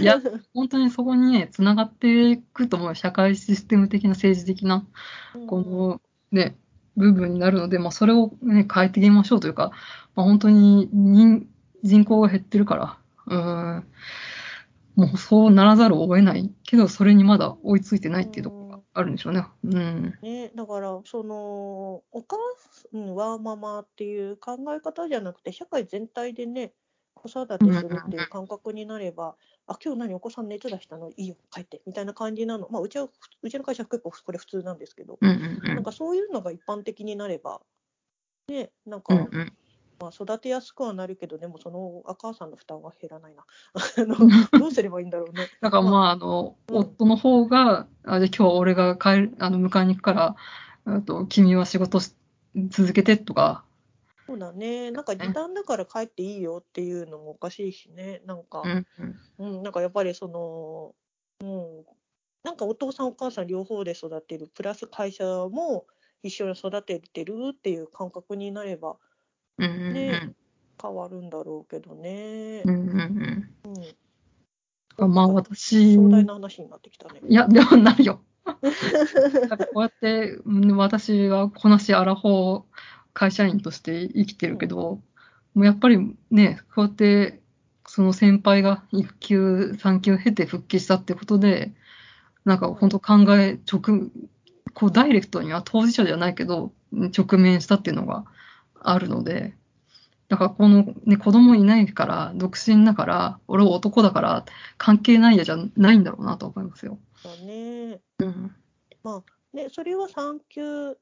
S1: いや本当にそこにね、つながっていくと思うよ。社会システム的な政治的な、このね、部分になるので、まあ、それをね、変えていきましょうというか、まあ、本当に人人口が減ってるから、うーん、もうそうならざるを得ないけど、それにまだ追いついてないっていうとこ。ろがあるんでしょうね。うん。
S2: ね、だからそのお母さんはママっていう考え方じゃなくて社会全体でね子育てするっていう感覚になれば、あ今日何お子さん熱出したの？いいよ帰って。みたいな感じなの。まあうちはうちの会社は結構これ普通なんですけど、なんかそういうのが一般的になればねなんか、まあ、育てやすくはなるけどでもそのお母さんの負担は減らないな。あの どうすればいいんだろうね。
S1: だからまあ、あの、
S2: うん。
S1: 夫の方が、あじゃあ今日は俺が帰る、あの、迎えに行くから、あと君は仕事し続けてとか、
S2: そうだね。なんか時短だから帰っていいよっていうのもおかしいしね。なんか。
S1: うんうん。
S2: うん、なんかやっぱりその、うん、なんかお父さんお母さん両方で育てるプラス会社も一緒に育ててるっていう感覚になれば
S1: うんうん
S2: ね変わるんだろうけどね
S1: うん。うんうん
S2: うん、
S1: うん。まあ私、
S2: 壮大な話になってきたね。
S1: いや、でもなるよ。こうやって、うん私はこなしアラフォー会社員として生きてるけど、もうやっぱりね、こうやって、その先輩が育休、産休を経て復帰したってことで、なんか本当考え、直、こうダイレクトには当事者じゃないけど、直面したっていうのがあるので、だからこのね、子供いないから、独身だから、俺は男だから、関係ないやじゃないんだろうなと思いますよ。
S2: だね
S1: うん。
S2: ねそれは産休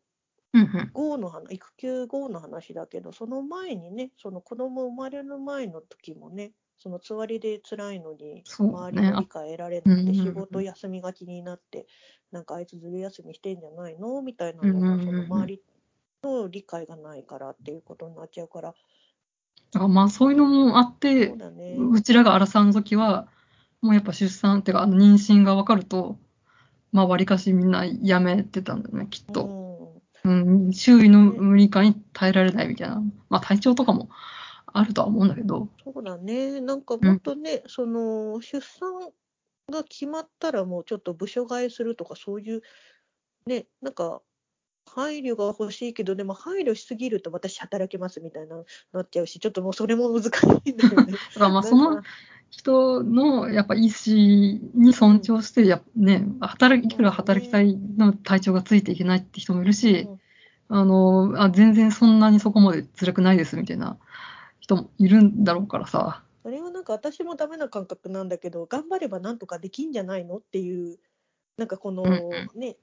S1: うんうん。
S2: 後の話育休後の話だけどその前にねその子供生まれる前の時もねそのつわりで辛いのに周りの理解得られなくて仕事休みがちになってなんかあいつずる休みしてんじゃないの？みたいなの
S1: うんうんうん
S2: もその周りの理解がないからっていうことになっちゃうから
S1: だからまあそういうのもあって
S2: そう、だね
S1: うちらが荒さんの時は、もうやっぱ出産っていうか、妊娠が分かると、まあ割かしみんなやめてたんだよね、きっと。
S2: うん
S1: うん、周囲の無理解に耐えられないみたいな。まあ体調とかもあるとは思うんだけど。
S2: そうだねなんかもっとね、その出産が決まったらもうちょっと部署替えするとかそういうねなんか配慮が欲しいけどでも配慮しすぎると私働けますみたいななっちゃうしちょっともうそれも難しいんだよね。
S1: だからまあその人のやっぱ意思に尊重して、やね、働き、いくら働きたいの体調がついていけないって人もいるし、
S2: うん
S1: あの、あ、全然そんなにそこまで辛くないですみたいな人もいるんだろうからさ。
S2: それはなんか私もダメな感覚なんだけど頑張ればなんとかできんじゃないのっていうなんかこの、ね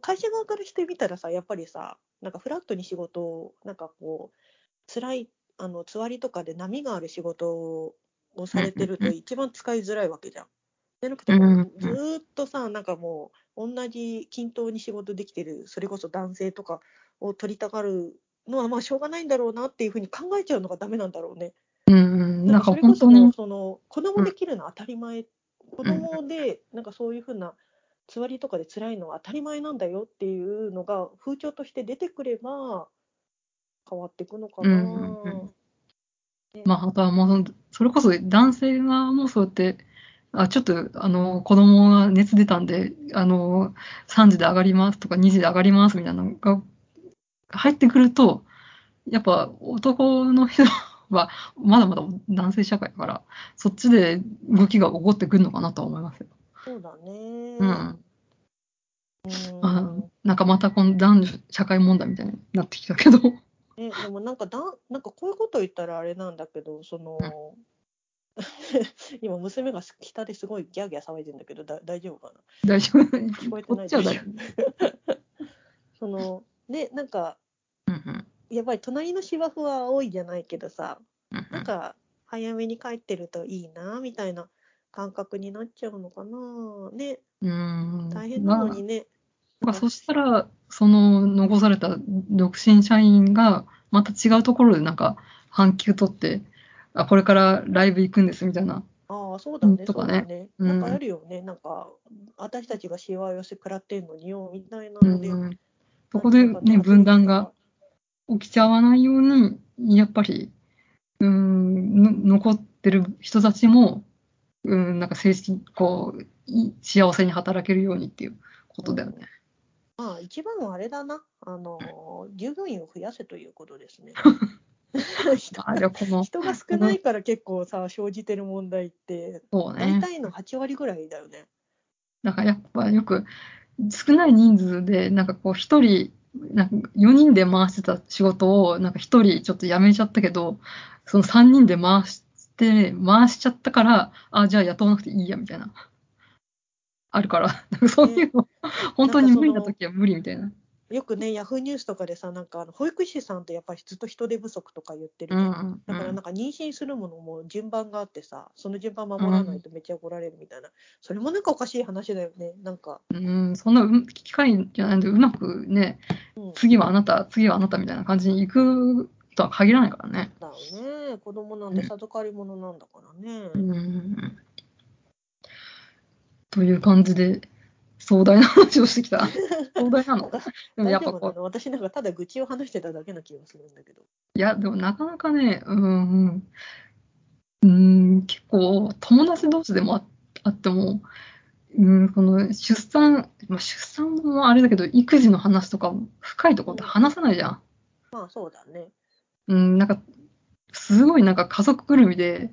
S2: 会社側からしてみたらさやっぱりさなんかフラットに仕事をなんかこう辛いあのつわりとかで波がある仕事をされてると一番使いづらいわけじゃん。じゃなくてもうずーっとさなんかもう同じ均等に仕事できてるそれこそ男性とかを取りたがるのはまあしょうがないんだろうなっていうふうに考えちゃうのがダメなんだろうね。
S1: うんうん。なんか
S2: それこそ
S1: 本当に、
S2: その子供できるのは当たり前、子供でなんかそういうふうなつわりとかで辛いのは当たり前なんだよっていうのが風潮として出てくれば変わっていくのかな。
S1: うんうんうんまあ、あとはもう、それこそ男性側もそうやって、あ、ちょっと、あの、子供が熱出たんで、あの、3時で上がりますとか2時で上がりますみたいなのが入ってくると、やっぱ男の人は まだまだ男性社会だから、そっちで動きが起こってくるのかなとは思いますよ。
S2: そうだね。
S1: うん。
S2: うん
S1: あなんかまたこの男女社会問題みたいになってきたけど。
S2: ね、でもなんかだんなんかこういうこと言ったらあれなんだけどその、今娘が下ですごいギャーギャー騒いでんだけどだ大丈夫かな？
S1: 大丈夫
S2: 聞こえて
S1: こ
S2: ないでしょ？そのねなんか
S1: うんうん
S2: やっぱり隣の芝生は多いじゃないけどさ
S1: うん
S2: なんか早めに帰ってるといいなみたいな感覚になっちゃうのかなね。
S1: うん。
S2: 大変なのにね、
S1: まあ、そしたら、その残された独身社員が、また違うところでなんか、半休取って、あ、これからライブ行くんですみたいな。
S2: ああそうだね
S1: とかね。
S2: ね、
S1: うん。
S2: なんかあるよね。なんか私たちがしわ寄せ食らってんのによみたいな
S1: う
S2: ので、
S1: ん、そこでね、分断が起きちゃわないように、やっぱり、うん、の残ってる人たちも、うん、なんか精神、こう、い幸せに働けるようにっていうことだよね。
S2: まあ一番はあれだなあの従業員を増やせということですね人
S1: あ、じゃあこの、
S2: 人が少ないから結構さ生じてる問題って
S1: そうね。
S2: 大体の8割ぐらいだよね。
S1: なんかやっぱよく少ない人数で、なんかこう一人、なんか4人で回してた仕事を、なんか一人ちょっと辞めちゃったけど、その3人で回して、回しちゃったから、あ、じゃあ雇わなくていいや、みたいな。あるから、なんかそういうの、本当に無理な時は無理みたいな。
S2: よくねヤフーニュースとかでさなんかあの保育士さんってやっぱりずっと人手不足とか言ってるじゃん。
S1: うんうんうん。
S2: だからなん。か妊娠するものも順番があってさその順番守らないとめっちゃ怒られるみたいな、それもなんかおかしい話だよね。なんか、
S1: うん、そんなう機会じゃないんで、うまくね、
S2: うん、
S1: 次はあなた、次はあなたみたいな感じに行くとは限らないからね。
S2: だよね。子供なんて授かり物なんだからね、
S1: うん。という感じで、壮大な話をしてきた。壮大なの？でもやっぱこう
S2: 私なんかただ愚痴を話してただけな気がするんだけど。
S1: いや、でもなかなかね、うん、うん、結構友達同士でもああっても、うん、この出産、まあ、出産もあれだけど、育児の話とか深いところって話さないじゃん。
S2: まあそうだね
S1: うん、なんか、すごいなんか家族ぐるみで、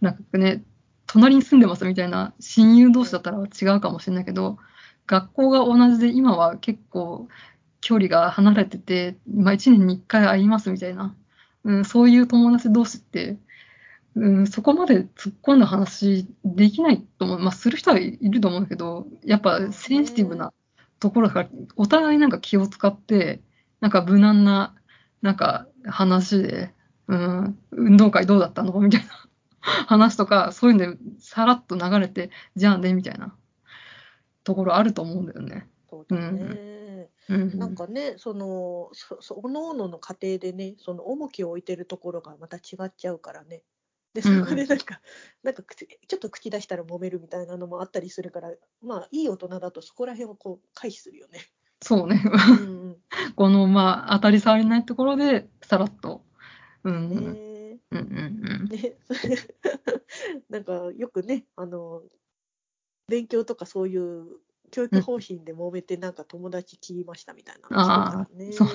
S1: なんかね、隣に住んでますみたいな親友同士だったら違うかもしれないけど、学校が同じで今は結構距離が離れてて、まあ1年に1回会いますみたいな、うん、そういう友達同士って、うん、そこまで突っ込んだ話できないと思う。まあする人はいると思うけど、やっぱセンシティブなところだから、お互いなんか気を使って、なんか無難な、なんか話で、うん、運動会どうだったの？みたいな。話とか、そういうのでさらっと流れて、じゃあね、みたいな。ところあると思うんだよね。
S2: そうだね、
S1: うん。
S2: なんかねそのそそおのおのの家庭でねその重きを置いてるところがまた違っちゃうからね。でそこでなんか、なんか口ちょっと口出したら揉めるみたいなのもあったりするからまあいい大人だとそこら辺をこう回避するよね。
S1: そうね。
S2: うん
S1: この、まあ、当たり障りないところで、さらっと。う。
S2: うんんね
S1: うんうん
S2: ね なんかよくねあの勉強とかそういう教育方針で揉めてなんか友達切りましたみたいなのしてるからね。
S1: そう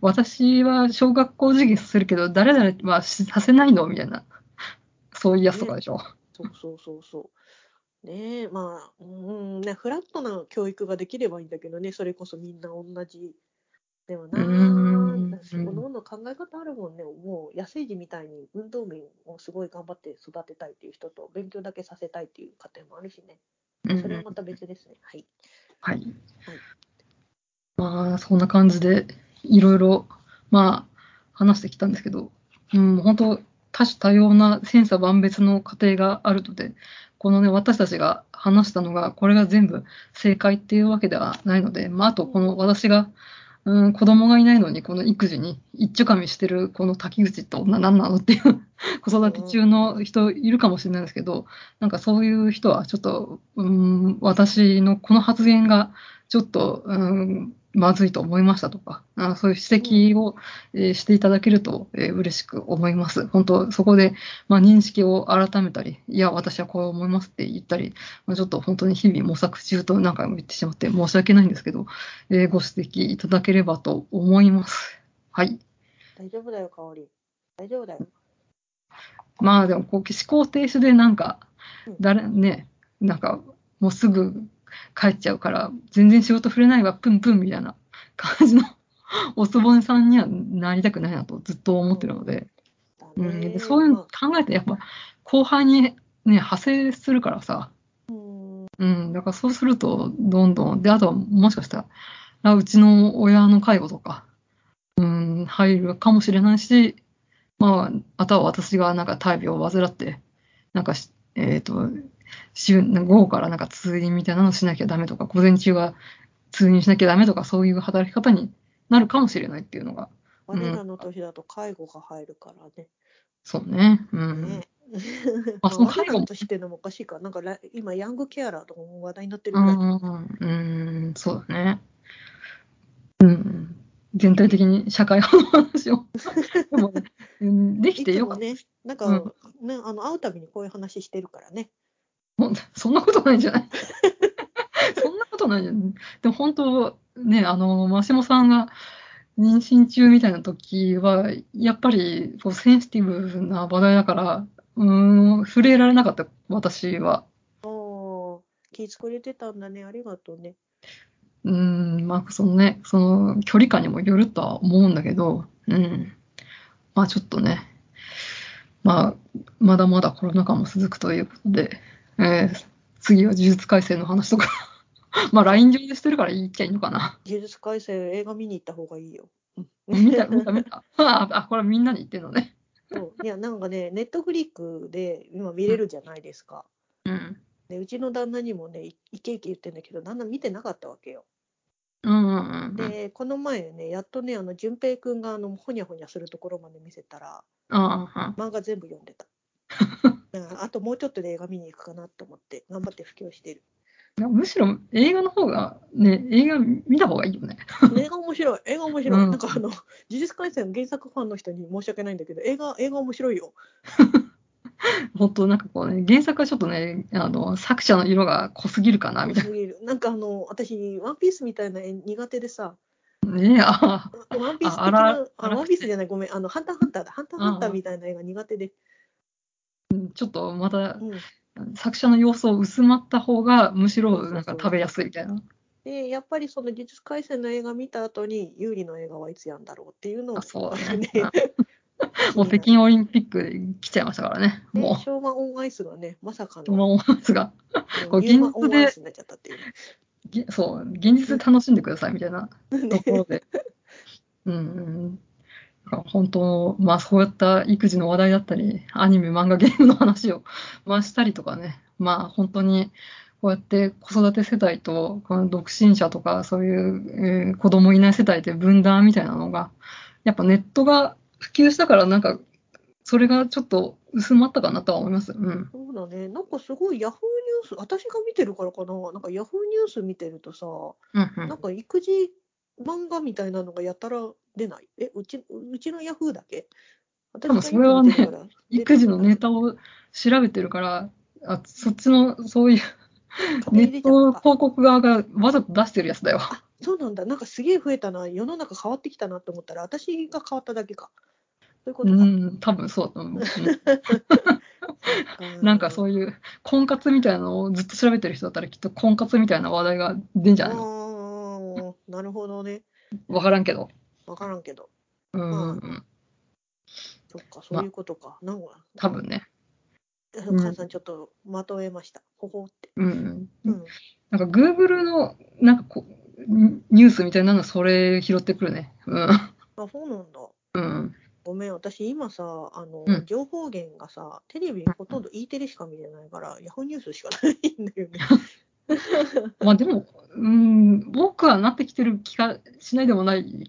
S1: 私は小学校授業するけど、誰々はしさせないの？みたいな。そういうやつとかでしょ。
S2: そうそうそうそう。ねえ、まあ、うん、ね、フラットな教育ができればいいんだけどね、それこそみんな同じ。でもな
S1: うーん
S2: あ、私、おのおの考え方あるもんね。もう、安い時みたいに運動面をすごい頑張って育てたいっていう人と、勉強だけさせたいっていう家庭もあるしね。
S1: うん
S2: それはまた別ですね。はい。
S1: はい。
S2: はい
S1: まあ、そんな感じで、いろいろ、まあ、話してきたんですけど、うん、本当、多種多様な千差万別の家庭があるので、このね、私たちが話したのが、これが全部正解っていうわけではないので、まあ、あと、この私が、うん、子供がいないのに、この育児に一丁噛みしてる、この滝口って女何なのっていう、子育て中の人いるかもしれないですけど、なんかそういう人はちょっと、うん、私のこの発言がちょっと、うん、まずいと思いましたとか、あそういう指摘を、えーしていただけると、えー嬉しく思います。本当、そこで、まあ、認識を改めたり、いや、私はこう思いますって言ったり、まあ、ちょっと本当に日々模索中と何回も言ってしまって申し訳ないんですけど、えーご指摘いただければと思います。はい。
S2: 大丈夫だよ、香り。大丈夫だよ。
S1: まあでも、こう、思考停止でなんか
S2: うん、
S1: 誰、ね、なんか、もうすぐ帰っちゃうから、全然仕事触れないわ、プンプンみたいな。感じのおつぼねさんにはなりたくないなとずっと思ってるので、うん、でそういうの考えてやっぱ後輩にね、派生するからさ、
S2: うん。
S1: うん、だからそうすると、どんどん、で、あとはもしかしたら、あうちの親の介護とか、うん、入るかもしれないし、まあ、あとは私がなんか大病を患って、なんかし、えっ、と、週、午後からなんか通院みたいなのしなきゃダメとか、午前中は通院しなきゃダメとか、そういう働き方になるかもしれないっていうのが、
S2: 我らの年だと介護が入るからね。
S1: そうね。うん。
S2: ね
S1: まあその介護
S2: 我らの年ってのもおかしいか。なんから今、ヤングケアラーとかも話題になってる
S1: う
S2: ぐらい。
S1: ん、うん、そうだね。うん。全体的に社会派の話を。でもね、うんできてよかった。
S2: ね、なんか、
S1: うん
S2: ね、あの会うたびにこういう話してるからね。
S1: ほんそんなことないんじゃない？そんなことないじゃん。でも本当、ね、あの、マシモさんが妊娠中みたいな時は、やっぱりこうセンシティブな話題だから、うーん、触れられなかった、私は。
S2: おー気作れてたんだね。ありがとうね。
S1: うーん、まあ、そのね、その距離感にもよるとは思うんだけど、うん。まあ、ちょっとね、まあ、まだまだコロナ禍も続くということで、えー次は呪術廻戦の話とか、まあ、LINE 上でしてるから言っちゃいいのかな。
S2: 呪術廻戦映画見に行った方がいいよ。う ん
S1: 見た、見た、見た。あ、あこれみんなに言ってるのね。
S2: そういや、なんかね、ネットフリックで今見れるじゃないですか。
S1: うん。
S2: でうちの旦那にもね、いいけいけ言ってんだけど、旦那見てなかったわけよ。
S1: うんうんうんうん。
S2: で、この前ね、やっとね、あの、淳平くんがあの、ほにゃほにゃするところまで見せたら、
S1: ああ、
S2: 漫画全部読んでた。あともうちょっとで映画見に行くかなと思って、頑張って布教してる。
S1: むしろ映画の方が、ね、映画見た方がいいよね。
S2: 映画面白い、映画面白い。
S1: うん
S2: なんかあの、呪術廻戦原作ファンの人に申し訳ないんだけど、映画、映画面白いよ。
S1: 本当なんかこうね、原作はちょっとね、あの、作者の色が濃すぎるかな、みたい
S2: すぎる。なんかあの、私、ワンピースみたいな絵苦手でさ、
S1: な。ねああ、
S2: ワンピース的
S1: ああ
S2: な
S1: ら、
S2: あワンピースじゃない、ごめん、あの、ハンターハンターだ。ハンターハンターみたいな絵が苦手で。
S1: ちょっとまた
S2: うん。
S1: 作者の様子を薄まった方が、むしろなんか食べやすいみたいな。
S2: で、やっぱりその呪術廻戦の映画見た後に、有利の映画はいつやんだろうっていうのを、
S1: あそうだね
S2: ね
S1: もう北京オリンピックで来ちゃいましたからね。
S2: で
S1: も
S2: 昭和オンアイスがね、まさか
S1: う、
S2: の、
S1: もう、が、こう
S2: ニューマ
S1: 現実で
S2: オンアイスになっちゃったっていうね。
S1: げそう、現実で楽しんでくださいみたいなと
S2: ね
S1: ころで。うんうん。本当、まあそういった育児の話題だったり、アニメ、漫画、ゲームの話を、まあしたりとかね、まあ本当に、こうやって子育て世帯と、この独身者とか、そういう、えー子供いない世帯で分断みたいなのが、やっぱネットが普及したから、なんか、それがちょっと薄まったかなとは思います。うん。
S2: そうだね。なんかすごいヤフーニュース、私が見てるからかな。なんかヤフーニュース見てるとさ、
S1: うんうん
S2: なんか育児漫画みたいなのがやたら出ない？え、うちうちのヤフーだけ？私
S1: 分それはね育児のネタを調べてるから、あそっちのそういうネット広告側がわざと出してるやつだよ。
S2: あそうなんだ。なんかすげえ増えたな。世の中変わってきたなと思ったら、私が変わっただけか。そういうこ
S1: う
S2: とか。
S1: ん、多分そうだと思う。うん なんかそう
S2: いう
S1: 婚活みたいなのをずっと調べてる人だったらきっと婚活みたいな話題が出んじゃないの？
S2: ああ、なるほどね。
S1: わからんけど。
S2: わからんけど。
S1: うんうん
S2: ま
S1: うん、
S2: そっか、そういうことか。なんか、
S1: 多分ね。
S2: うん。母さんちょっとまとえました。ほほって。
S1: うんうん。
S2: うん。
S1: なんか Google のなんかこうニュースみたいなのはそれ拾ってくるね。うん。
S2: あ、そうなんだ。
S1: うん。
S2: ごめん、私今さ、あの、
S1: うん
S2: 情報源がさ、テレビほとんど E テレしか見れないから、ヤフーニュースしかないんだよね。
S1: まあでも、うん、僕はなってきてる気がしないでもない
S2: うん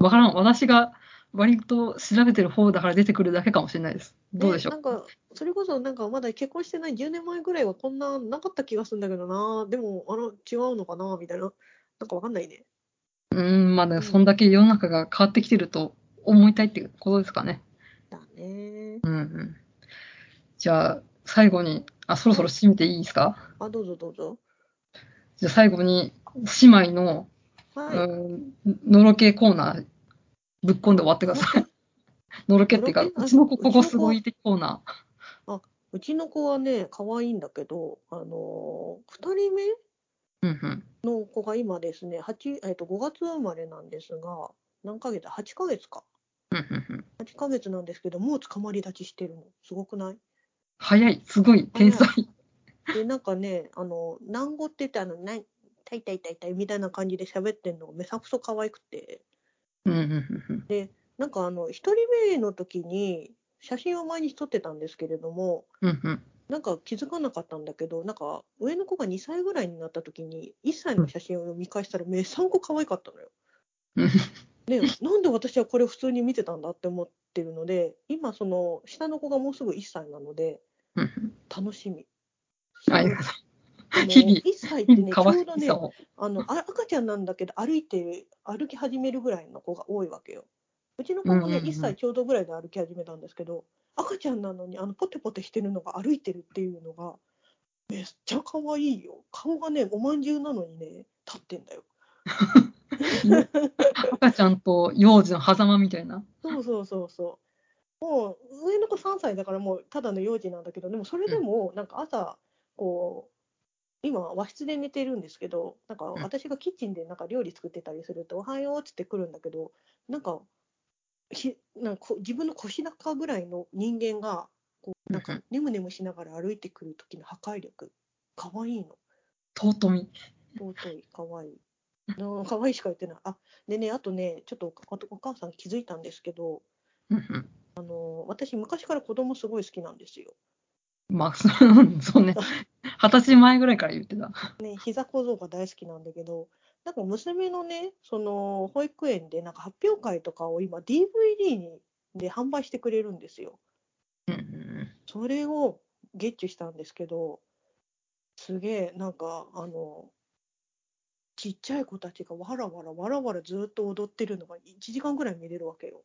S1: わからん。私が割と調べてる方だから出てくるだけかもしれないです。どうでしょう？
S2: ねなんか、それこそなんかまだ結婚してない10年前ぐらいはこんななかった気がするんだけどな。でも、あの、違うのかな？みたいな。なんかわかんないね。
S1: うん、まあね、そんだけ世の中が変わってきてると思いたいっていうことですかね。
S2: だね。
S1: うんうん。じゃあ、最後に、あ、そろそろ締めていいですか？
S2: あ、どうぞどうぞ。
S1: じゃあ最後に、姉妹の、
S2: はい。
S1: うん、のろけコーナー、ぶっ込んで終わってください。のろけっていうか、うちの子ここすごいってコーナ
S2: うちの子はね、可愛いんだけど、あのー、2人目。の子が今ですね、8えっと5月生まれなんですが、何ヶ月 ?8 ヶ月か。
S1: うんうんうん。
S2: 8ヶ月なんですけど、もう捕まり立ちしてるの。すごくない？
S1: 早い、すごい、天才。
S2: で、なんかね、あの、南語って言って、あの、な痛い痛い痛い痛いみたいな感じで喋ってんのがめさくそ可愛くて、
S1: うんうんうんうん。
S2: なんかあの、一人目の時に写真を毎日撮ってたんですけれども、
S1: うんうん。
S2: なんか気づかなかったんだけど、なんか上の子が2歳ぐらいになった時に、1歳の写真を見返したらめさんこ可愛かったのよ。
S1: うん
S2: ね、なんで私はこれ普通に見てたんだって思ってるので、今その下の子がもうすぐ1歳なので。楽しみ。
S1: ありがとう。日々
S2: 1歳ってね、ちょうどね。あのあ赤ちゃんなんだけど歩いて歩き始めるぐらいの子が多いわけよ。うちの子もね、
S1: うんうんうん
S2: 1歳ちょうどぐらいで歩き始めたんですけど赤ちゃんなのにあのポテポテしてるのが歩いてるっていうのがめっちゃ可愛いよ。顔がねおまんじゅうなのにね立ってんだよ。
S1: 赤ちゃんと幼児の狭間みたいな。
S2: そうそうそうそう。もう上の子3歳だからもうただの幼児なんだけどでもそれでもなんか朝こう今和室で寝てるんですけどなんか私がキッチンでなんか料理作ってたりすると「おはよう」っつって来るんだけどなんかひなんかこ自分の腰高ぐらいの人間がこうなんか
S1: うんうん
S2: ネムネムしながら歩いてくる時の破壊力可愛いの
S1: 尊み。
S2: 尊い可愛いうん可愛いしか言ってないあでねあとねちょっとお母さん気づいたんですけど。あの私昔から子供すごい好きなんですよ。
S1: まあ、そうね。二十歳前ぐらいから言ってた。
S2: ね、膝小僧が大好きなんだけど、なんか娘のね、その保育園でなんか発表会とかを今 DVD にで販売してくれるんですよ。
S1: うんうん
S2: それをゲッチュしたんですけど、すげえなんかあのちっちゃい子たちがわらわらわらわらずっと踊ってるのが1時間ぐらい見れるわけよ。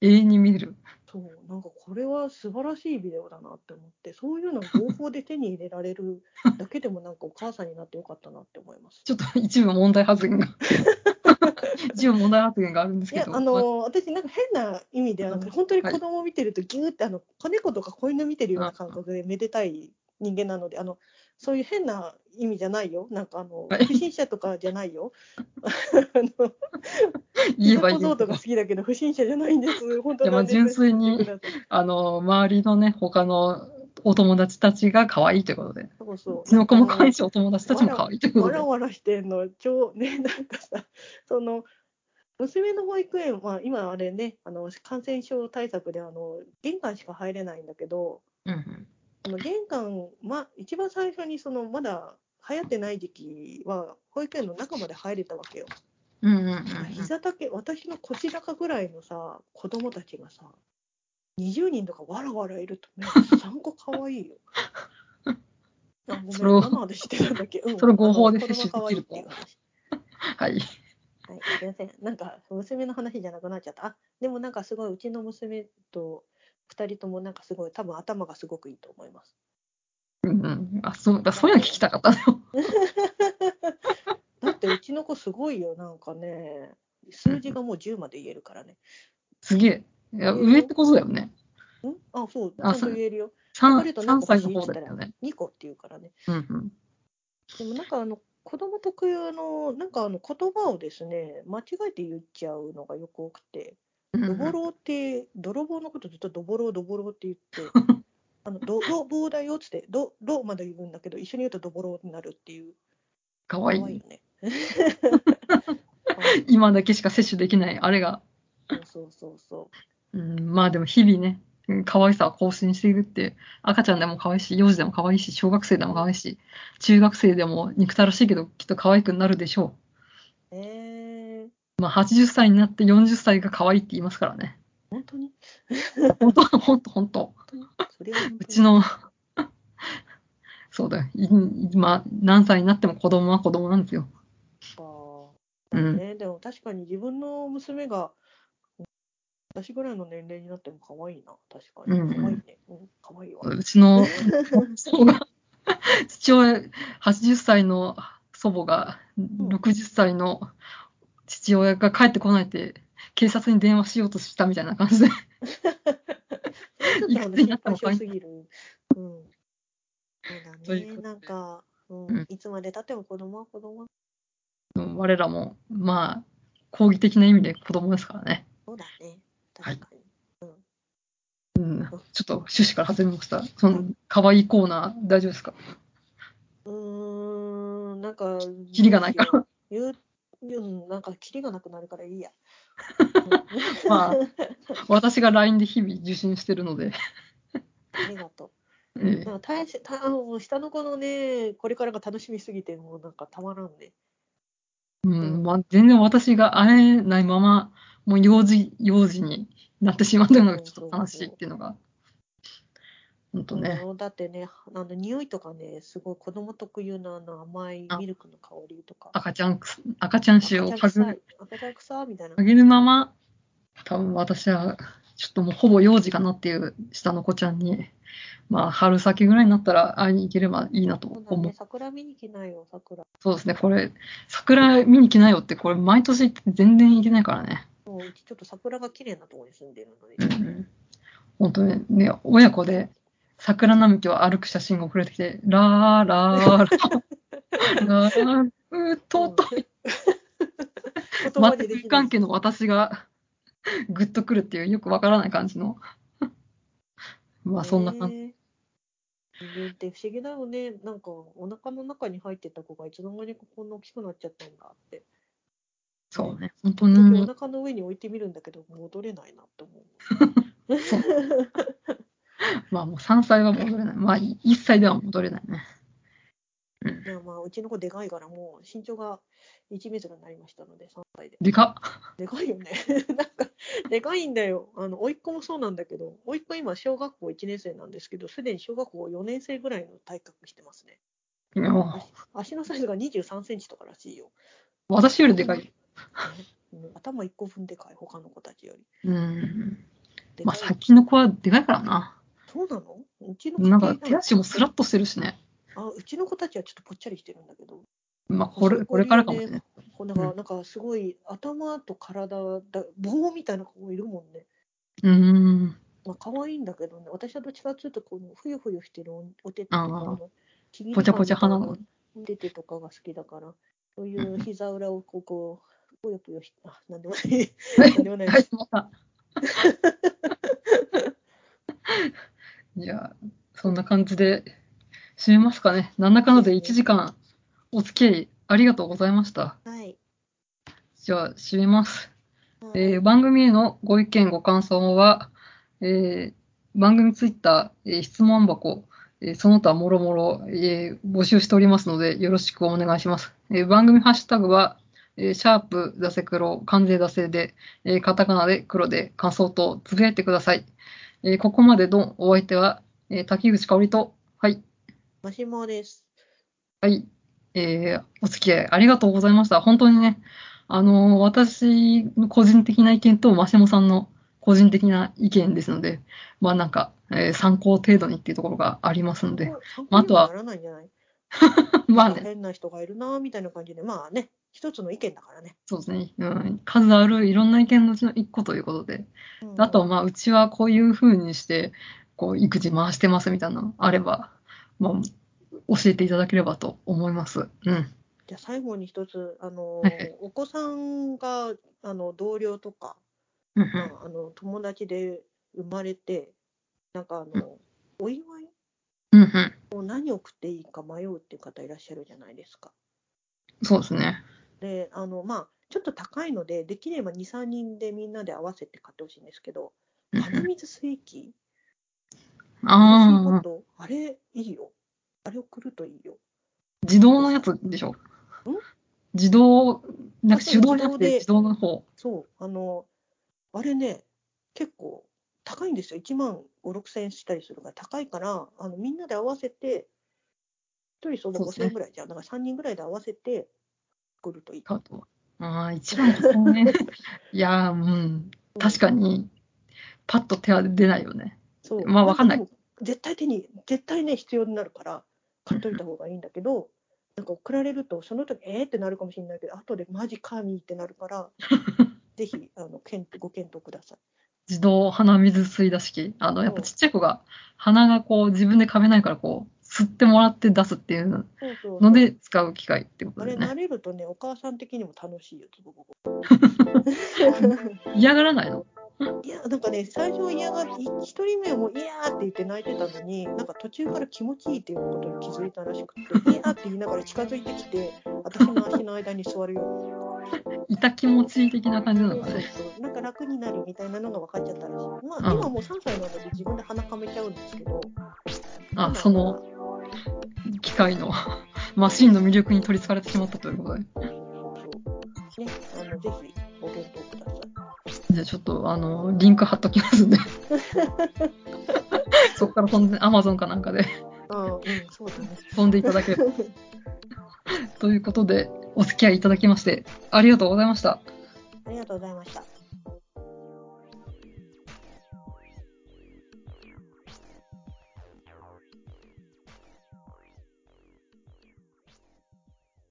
S1: 永遠に見れる。
S2: そう、なんかこれは素晴らしいビデオだなって思って、そういうのを合法で手に入れられる だけでもなんかお母さんになってよかったなって思います。
S1: ちょっと一部問題発言が。一部問題発言があるんです
S2: いや、
S1: けど。
S2: あの私なんか変な意味ではなくて、
S1: うん
S2: 本当に
S1: はい
S2: 子供を見てるとギューってあの子猫とか子犬見てるような感覚でめでたい人間なので、あのそういう変な意味じゃないよ。なんかあの
S1: はい
S2: 不審者とかじゃないよ。あの
S1: いい
S2: 小僧とか好きだけど不審者じゃないんです。本当
S1: いやまあ
S2: なんです
S1: 純粋にあの、周りのね、他のお友達たちが可愛いということで。
S2: そうそう。
S1: うちの子も可愛いし、お友達たちも可愛いということで
S2: わら。わらしてんの、超ね、なんかさ、その、娘の保育園は、今あれね、あの感染症対策であの玄関しか入れないんだけど、
S1: うんうん
S2: あの玄関、ま、一番最初にそのまだ流行ってない時期は、保育園の中まで入れたわけよ。
S1: うんうんうんうん
S2: 膝丈、私の腰高ぐらいのさ、子供たちがさ、20人とかわらわらいると、ね、3個かわいいよ。あごめん、
S1: それを
S2: 何の話してたんだっけ、うん、
S1: それを合法で
S2: あの子供
S1: 摂取
S2: が可愛い
S1: できると。はい。
S2: はい、すみません。なんか娘の話じゃなくなっちゃった。あ、でもなんかすごいうちの娘と二人ともなんかすごい多分頭がすごくいいと思います。
S1: うんうん。あ、そうだ、そういうの聞きたかったのよ。
S2: だってうちの子すごいよなんかね、数字がもう10まで言えるからね。
S1: すげえ。いや、上ってことだよね。
S2: ん？あ、そう、ちゃ
S1: あ
S2: んと言えるよ。チョコ
S1: 三
S2: レート何
S1: 三歳の方だよね。
S2: 2個って言うからね。
S1: うんうん。
S2: でもなんかあの子供特有のなんかあの言葉をですね間違えて言っちゃうのがよく多くて。
S1: うん
S2: ドボローって、泥棒のことずっとドボロードボローって言って、あの泥棒だよっつって、ドロまで言うんだけど、一緒に言うとドボローになるっていう。
S1: かわいい
S2: いよ。ね。
S1: 今だけしか摂取できない、あれが。
S2: そうそうそうそ
S1: うん、まあでも日々ね、うん可愛さは更新しているって、赤ちゃんでも可愛いし、幼児でも可愛いし、小学生でも可愛いし、中学生でも憎たらしいけど、きっと可愛くなるでしょ
S2: う。えー、
S1: う。まあ80歳になって40歳が可愛いって言いますからね。
S2: 本当に？
S1: 本当、本当、本当。うちの、そうだよ。い今、何歳になっても子供は子供なんですよ。
S2: か
S1: うん。
S2: ね、でも確かに自分の娘が、私ぐらいの年齢になっても可愛いな、確かに。可愛いね。うん、可愛いわ。
S1: うちの祖母が、父親、80歳の祖母が、60歳の父親が帰ってこないって、警察に電話しようとしたみたいな感じで。
S2: ちょっとあの心配性すぎる。うん。そうだね。なんか、うん
S1: うん
S2: いつまでたっても子供は子供
S1: 我らも、まあ、講義的な意味で子供ですからね。
S2: そうだね。
S1: はい
S2: 確かに。
S1: うん。ちょっと趣旨から外れました。その、可愛いコーナー、大丈夫ですか？
S2: うーん、なんか、
S1: キリがないから。
S2: 言う、言う、なんか、キリがなくなるからいいや。
S1: まあ私が LINE で日々受信してるので。
S2: ありがと
S1: え
S2: う。
S1: え
S2: なんか大したあの下の子のね、これからが楽しみすぎて、もうなんかたまらんね。
S1: うん、まあ、全然私が会えないまま、もう幼児、幼児になってしまったのがちょっと悲しいっていうのが、本当ね。
S2: うんだってね、あの匂いとかね、すごい子供特有のあの甘いミルクの香りとか。
S1: 赤ちゃん赤ちゃん臭を
S2: 赤ちゃん臭い
S1: 嗅ぐ、
S2: 赤ちゃん臭みたいな
S1: 嗅。げるまま、多分私は、ちょっともうほぼ幼児かなっていう下の子ちゃんに、まあ、春先ぐらいになったら会いに行ければいいなと思う。
S2: そうだね、桜見に来ないよ、桜。
S1: そうですね、これ、桜見に来ないよって、これ毎年全然行けないからね。
S2: もううちちょっと桜が綺麗なところに住んでるので、
S1: うんうん。本当にね、親子で桜並木を歩く写真が送られてきて、ラーラーラー、ラー、うー、尊い。全く関係の私がグッとくるっていうよくわからない感じの。まあそんな感じ。
S2: 人間って不思議だよね。なんかお腹の中に入ってた子がいつの間にかこんな大きくなっちゃったんだって。
S1: そうね、本当
S2: 時々お
S1: に。
S2: 腹の上に置いてみるんだけど戻れないなって思う。
S1: まあもう3歳は戻れない。まあ1歳では戻れないね。うん。
S2: いやまあうちの子でかいからもう身長が1メートルになりましたので3歳で。
S1: でかっ。
S2: でかいよね。なんかでかいんだよ。あの甥っ子もそうなんだけど、甥っ子今小学校1年生なんですけど、すでに小学校4年生ぐらいの体格してますね。足のサイズが23センチとからしいよ。
S1: う私よりでかい。
S2: 頭1個分でかい、他の子たちより。
S1: うん。まあ最近の子はでかいからな。
S2: そうなの？うちの
S1: なんか
S2: 家
S1: 手足もスラッとしてるしね。
S2: あうちの子たちはちょっとぽっちゃりしてるんだけど、
S1: まあこれ、これからかもしれない。
S2: こうなんかなんかすごい頭と体だ、棒みたいな子もいるもんね。
S1: うーん。
S2: まあ可愛いんだけどね、私はどっちかというとこのふよふよしてるおお手手とかの
S1: ぽちゃぽちゃ鼻の
S2: みたいな。お手手とかが好きだから、そういう膝裏をこうこうぷよぷよして、あ、なんでもない。なんでもないです。
S1: じゃあ、そんな感じで締めますかね。なんだかんだで1時間お付き合いありがとうございました。
S2: はい。
S1: じゃあ、締めます。
S2: はい
S1: えー番組へのご意見、ご感想は、えー番組ツイッター、えー質問箱、えーその他もろもろ、えー募集しておりますので、よろしくお願いします。えー番組ハッシュタグは、えーシャープ、ダセ黒、関税ダセで、えーカタカナで黒で感想とつぶやいてください。えーここまでのお相手は、えー滝口香織と、はい、
S2: マシモです。
S1: はい、えーお付き合いありがとうございました。本当にね、あのー私の個人的な意見と、マシモさんの個人的な意見ですので、まあなんか、えー参考程度にっていうところがありますので、
S2: 参
S1: まああとは
S2: 考にもならないんじゃない？
S1: まあね、
S2: 変な人がいるなみたいな感じで、まあね、一つの意見だからね。
S1: そうですね、うん、数あるいろんな意見のうちの一個ということで、
S2: うん
S1: あとはまあ、うちはこういう風にして、こう、育児回してますみたいなのあれば、まあ、教えていただければと思います。うん。
S2: じゃあ最後に一つ、あの
S1: はいはい
S2: お子さんがあの同僚とか、
S1: うんうん
S2: まあ、あの友達で生まれて、なんかあの、お祝い
S1: うんうん。
S2: を何を送っていいか迷うっていう方いらっしゃるじゃないですか。
S1: そうですね。
S2: で、あのまあ、ちょっと高いので、できれば2、3人でみんなで合わせて買ってほしいんですけど、
S1: うん
S2: 鼻水水器、
S1: ああ、
S2: あれいいよ。あれ送るといいよ。
S1: 自動のやつでしょ？自動、なんか手動じゃなくて
S2: 自動で
S1: 自動の方。
S2: そう、あの、あれね、結構高いんですよ。1万5、6千円したりするから高いから、あのみんなで合わせて、1人相場5
S1: そうですね
S2: 千円ぐらいじゃん。だから3人ぐらいで合わせて送るといい。
S1: かと。ああ、一番高いね。いやー、うん。確かに、パッと手は出ないよね。
S2: そう
S1: まあわかんない
S2: 絶対手に、絶対ね、必要になるから、買っといた方がいいんだけど、なんか送られると、その時えーってなるかもしれないけど、後でマジ神ってなるから、ぜひあの検討ご検討ください。
S1: 自動鼻水吸い出し器。あの、やっぱちっちゃい子が、鼻がこう自分で噛めないからこう、吸ってもらって出すっていうので使う機械ってこと
S2: あれ、
S1: だよね。
S2: 慣れるとね、お母さん的にも楽しいよ、つぼ。
S1: 嫌がらないの？
S2: いや、なんかね、最初嫌が、い一人目はもう、いやーって言って泣いてたのに、なんか途中から気持ちいいっていうことに気づいたらしくて、いやーって言いながら近づいてきて、私の足の間に座るよ。
S1: いた気持ちいい的な感じなのかね。
S2: なんか楽になるみたいなのが分かっちゃったらしい。まあ、
S1: うん
S2: 今もう3歳なので自分で鼻かめちゃうんですけど。
S1: あ、その機械の マシンの魅力に取り憑かれてしまったということで。
S2: ね、あの、ぜひご検討ください。
S1: じゃあちょっと、あの、リンク貼っときますんで。そこから飛んで、アマゾンかなんかで
S2: ああ、うん、そうだね。
S1: 飛んでいただければ。ということで、お付き合いいただきまして、ありがとうございました。
S2: ありがとうございました。